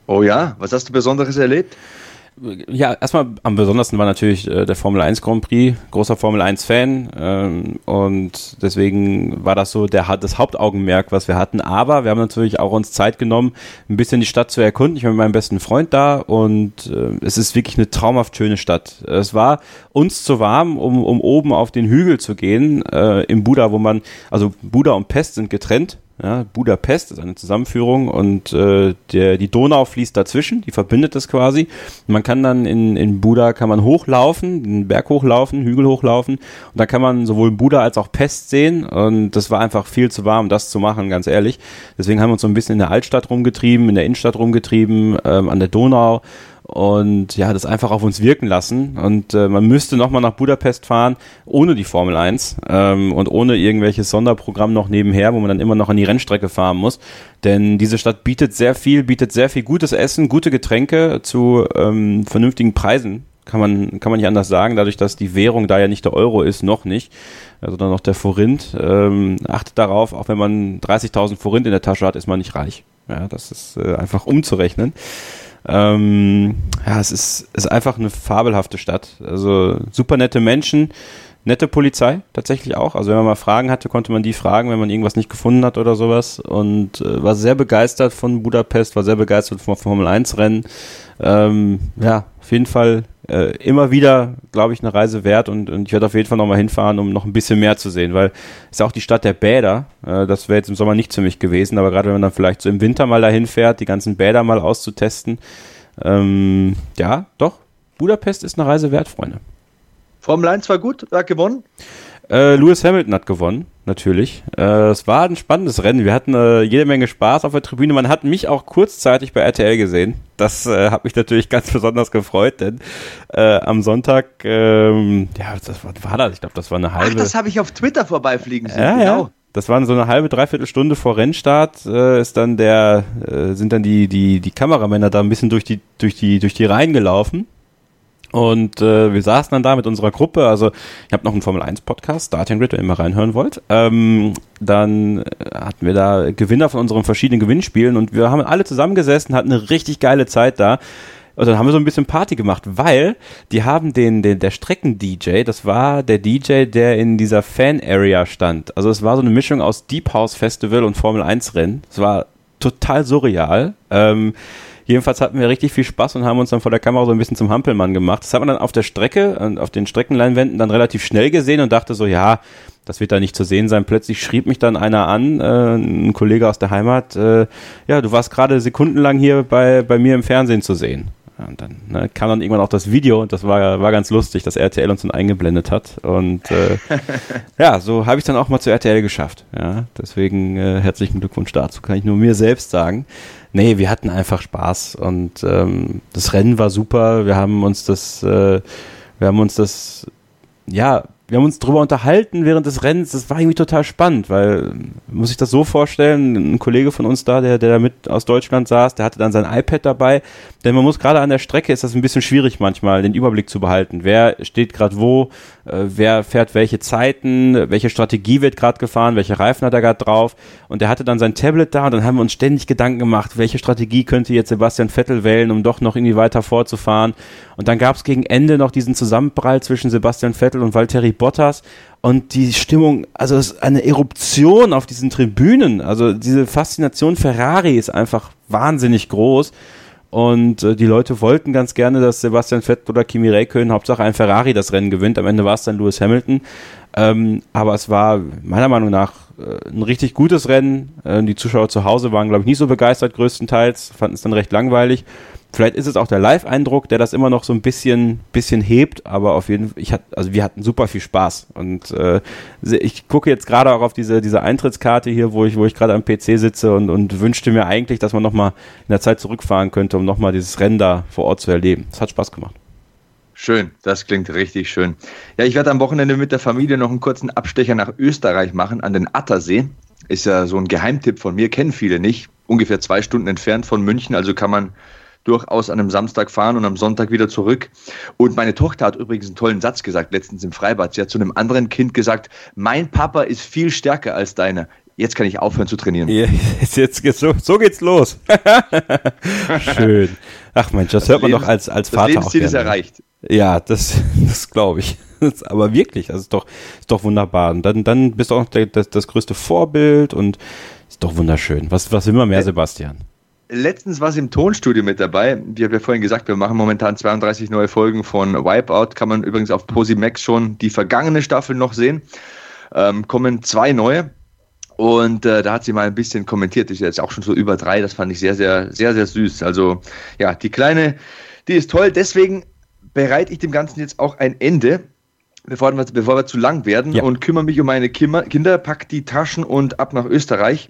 Oh ja, was hast du Besonderes erlebt? Ja, erstmal am besondersten war natürlich äh, der Formel 1 Grand Prix, großer Formel 1 Fan ähm, und deswegen war das so der, das Hauptaugenmerk, was wir hatten. Aber wir haben natürlich auch uns Zeit genommen, ein bisschen die Stadt zu erkunden. Ich war mit meinem besten Freund da und äh, es ist wirklich eine traumhaft schöne Stadt. Es war uns zu warm, um, um oben auf den Hügel zu gehen, äh, im Buda, wo man, also Buda und Pest sind getrennt ja, Budapest ist eine Zusammenführung und äh, der, die Donau fließt dazwischen, die verbindet das quasi. man kann dann in, in Buda kann man hochlaufen, den Berg hochlaufen, Hügel hochlaufen und da kann man sowohl Buda als auch Pest sehen und das war einfach viel zu warm, das zu machen, ganz ehrlich. Deswegen haben wir uns so ein bisschen in der Altstadt rumgetrieben, in der Innenstadt rumgetrieben, ähm, an der Donau und ja, das einfach auf uns wirken lassen. Und äh, man müsste nochmal nach Budapest fahren, ohne die Formel 1 ähm, und ohne irgendwelches Sonderprogramm noch nebenher, wo man dann immer noch an die Rennstrecke fahren muss. Denn diese Stadt bietet sehr viel, bietet sehr viel gutes Essen, gute Getränke zu ähm, vernünftigen Preisen. Kann man, kann man nicht anders sagen, dadurch, dass die Währung da ja nicht der Euro ist, noch nicht, sondern noch der Forint. Ähm, achtet darauf, auch wenn man 30.000 Forint in der Tasche hat, ist man nicht reich. Ja, das ist äh, einfach umzurechnen. Ähm, ja, es ist, ist einfach eine fabelhafte Stadt. Also super nette Menschen, nette Polizei tatsächlich auch. Also wenn man mal Fragen hatte, konnte man die fragen, wenn man irgendwas nicht gefunden hat oder sowas. Und äh, war sehr begeistert von Budapest, war sehr begeistert vom Formel 1 Rennen. Ähm, ja, auf jeden Fall äh, immer wieder, glaube ich, eine Reise wert und, und ich werde auf jeden Fall nochmal hinfahren, um noch ein bisschen mehr zu sehen, weil es ist auch die Stadt der Bäder. Äh, das wäre jetzt im Sommer nicht für mich gewesen, aber gerade wenn man dann vielleicht so im Winter mal dahin fährt, die ganzen Bäder mal auszutesten. Ähm, ja, doch, Budapest ist eine Reise wert, Freunde. Formel 1 war gut, wer hat gewonnen? Äh, Lewis Hamilton hat gewonnen, natürlich. Äh, es war ein spannendes Rennen. Wir hatten äh, jede Menge Spaß auf der Tribüne. Man hat mich auch kurzzeitig bei RTL gesehen. Das äh, hat mich natürlich ganz besonders gefreut, denn äh, am Sonntag, ähm, ja, das war, war das? Ich glaube, das war eine halbe. Ach, das habe ich auf Twitter vorbeifliegen sehen. Ja, genau. Ja. Das waren so eine halbe, dreiviertel Stunde vor Rennstart, äh, ist dann der, äh, sind dann die, die, die Kameramänner da ein bisschen durch die, durch die, durch die Reihen gelaufen und äh, wir saßen dann da mit unserer Gruppe, also ich habe noch einen Formel 1 Podcast, Starting Grid, wenn ihr mal reinhören wollt. Ähm, dann äh, hatten wir da Gewinner von unseren verschiedenen Gewinnspielen und wir haben alle zusammengesessen, hatten eine richtig geile Zeit da. Und dann haben wir so ein bisschen Party gemacht, weil die haben den, den der Strecken-DJ, das war der DJ, der in dieser Fan-Area stand. Also es war so eine Mischung aus Deep House Festival und Formel 1 Rennen. Es war total surreal. Ähm, Jedenfalls hatten wir richtig viel Spaß und haben uns dann vor der Kamera so ein bisschen zum Hampelmann gemacht. Das hat man dann auf der Strecke, und auf den Streckenleinwänden dann relativ schnell gesehen und dachte so, ja, das wird da nicht zu sehen sein. Plötzlich schrieb mich dann einer an, äh, ein Kollege aus der Heimat, äh, ja, du warst gerade sekundenlang hier bei, bei mir im Fernsehen zu sehen. Und dann ne, kam dann irgendwann auch das Video und das war, war ganz lustig, dass RTL uns dann eingeblendet hat. Und äh, [laughs] ja, so habe ich dann auch mal zu RTL geschafft. Ja, deswegen äh, herzlichen Glückwunsch dazu, kann ich nur mir selbst sagen nee, wir hatten einfach Spaß und ähm, das Rennen war super. Wir haben uns das, äh, wir haben uns das, ja, wir haben uns drüber unterhalten während des Rennens. Das war irgendwie total spannend, weil, muss ich das so vorstellen, ein Kollege von uns da, der, der da mit aus Deutschland saß, der hatte dann sein iPad dabei. Denn man muss gerade an der Strecke, ist das ein bisschen schwierig manchmal, den Überblick zu behalten. Wer steht gerade wo, äh, wer fährt welche Zeiten, welche Strategie wird gerade gefahren, welche Reifen hat er gerade drauf. Und der hatte dann sein Tablet da und dann haben wir uns ständig Gedanken gemacht, welche Strategie könnte jetzt Sebastian Vettel wählen, um doch noch irgendwie weiter vorzufahren. Und dann gab es gegen Ende noch diesen Zusammenprall zwischen Sebastian Vettel und Valtteri Bottas und die Stimmung, also es ist eine Eruption auf diesen Tribünen. Also diese Faszination Ferrari ist einfach wahnsinnig groß. Und äh, die Leute wollten ganz gerne, dass Sebastian Vettel oder Kimi Räikkönen, Hauptsache ein Ferrari das Rennen gewinnt. Am Ende war es dann Lewis Hamilton. Ähm, aber es war meiner Meinung nach äh, ein richtig gutes Rennen. Äh, die Zuschauer zu Hause waren, glaube ich, nicht so begeistert größtenteils, fanden es dann recht langweilig. Vielleicht ist es auch der Live-Eindruck, der das immer noch so ein bisschen, bisschen hebt, aber auf jeden Fall, ich hatte, also wir hatten super viel Spaß. Und äh, ich gucke jetzt gerade auch auf diese, diese Eintrittskarte hier, wo ich, wo ich gerade am PC sitze und, und wünschte mir eigentlich, dass man nochmal in der Zeit zurückfahren könnte, um nochmal dieses Rennen da vor Ort zu erleben. Es hat Spaß gemacht. Schön, das klingt richtig schön. Ja, ich werde am Wochenende mit der Familie noch einen kurzen Abstecher nach Österreich machen, an den Attersee. Ist ja so ein Geheimtipp von mir, kennen viele nicht. Ungefähr zwei Stunden entfernt von München, also kann man durchaus an einem Samstag fahren und am Sonntag wieder zurück. Und meine Tochter hat übrigens einen tollen Satz gesagt, letztens im Freibad. Sie hat zu einem anderen Kind gesagt, mein Papa ist viel stärker als deiner. Jetzt kann ich aufhören zu trainieren. Jetzt, jetzt geht's so, so geht's los. [laughs] Schön. Ach Mensch, das, das hört man Lebens, doch als, als Vater das auch gerne. ist erreicht. Ja, das, [laughs] das glaube ich. Das, aber wirklich, das ist doch, ist doch wunderbar. Und dann, dann bist du auch das, das größte Vorbild und ist doch wunderschön. Was, was will man mehr, Sebastian? Letztens war es im Tonstudio mit dabei. Wie habe ja vorhin gesagt, wir machen momentan 32 neue Folgen von Wipeout. Kann man übrigens auf Posimax schon die vergangene Staffel noch sehen. Ähm, kommen zwei neue. Und äh, da hat sie mal ein bisschen kommentiert. Ist jetzt auch schon so über drei. Das fand ich sehr, sehr, sehr, sehr süß. Also ja, die Kleine, die ist toll. Deswegen bereite ich dem Ganzen jetzt auch ein Ende. Bevor wir, bevor wir zu lang werden ja. und kümmere mich um meine Kinder, pack die Taschen und ab nach Österreich.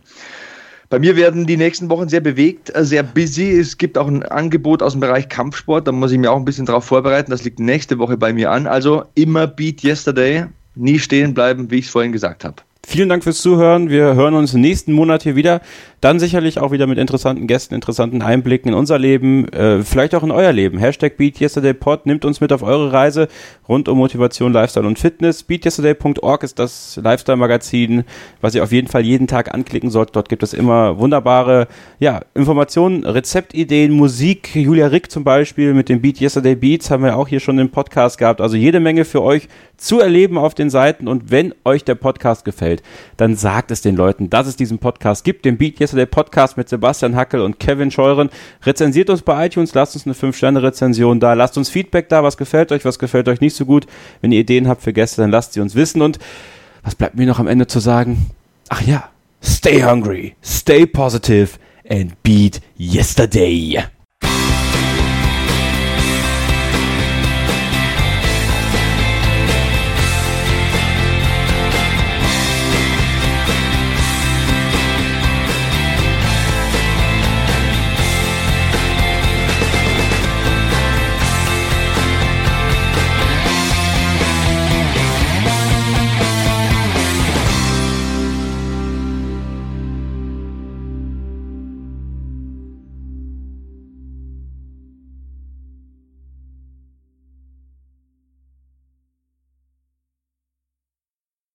Bei mir werden die nächsten Wochen sehr bewegt, äh, sehr busy. Es gibt auch ein Angebot aus dem Bereich Kampfsport, da muss ich mir auch ein bisschen drauf vorbereiten. Das liegt nächste Woche bei mir an. Also immer Beat Yesterday, nie stehen bleiben, wie ich es vorhin gesagt habe. Vielen Dank fürs Zuhören. Wir hören uns nächsten Monat hier wieder. Dann sicherlich auch wieder mit interessanten Gästen, interessanten Einblicken in unser Leben, äh, vielleicht auch in euer Leben. Hashtag BeatYesterdayPod nimmt uns mit auf eure Reise rund um Motivation, Lifestyle und Fitness. BeatYesterday.org ist das Lifestyle-Magazin, was ihr auf jeden Fall jeden Tag anklicken sollt. Dort gibt es immer wunderbare ja, Informationen, Rezeptideen, Musik. Julia Rick zum Beispiel mit den Beat Yesterday Beats haben wir auch hier schon im Podcast gehabt. Also jede Menge für euch zu erleben auf den Seiten. Und wenn euch der Podcast gefällt, dann sagt es den Leuten, dass es diesen Podcast gibt, den Beat Yesterday Yesterday Podcast mit Sebastian Hackel und Kevin Scheuren. Rezensiert uns bei iTunes, lasst uns eine 5-Sterne-Rezension da, lasst uns Feedback da, was gefällt euch, was gefällt euch nicht so gut. Wenn ihr Ideen habt für Gäste, dann lasst sie uns wissen. Und was bleibt mir noch am Ende zu sagen? Ach ja, stay hungry, stay positive and beat yesterday.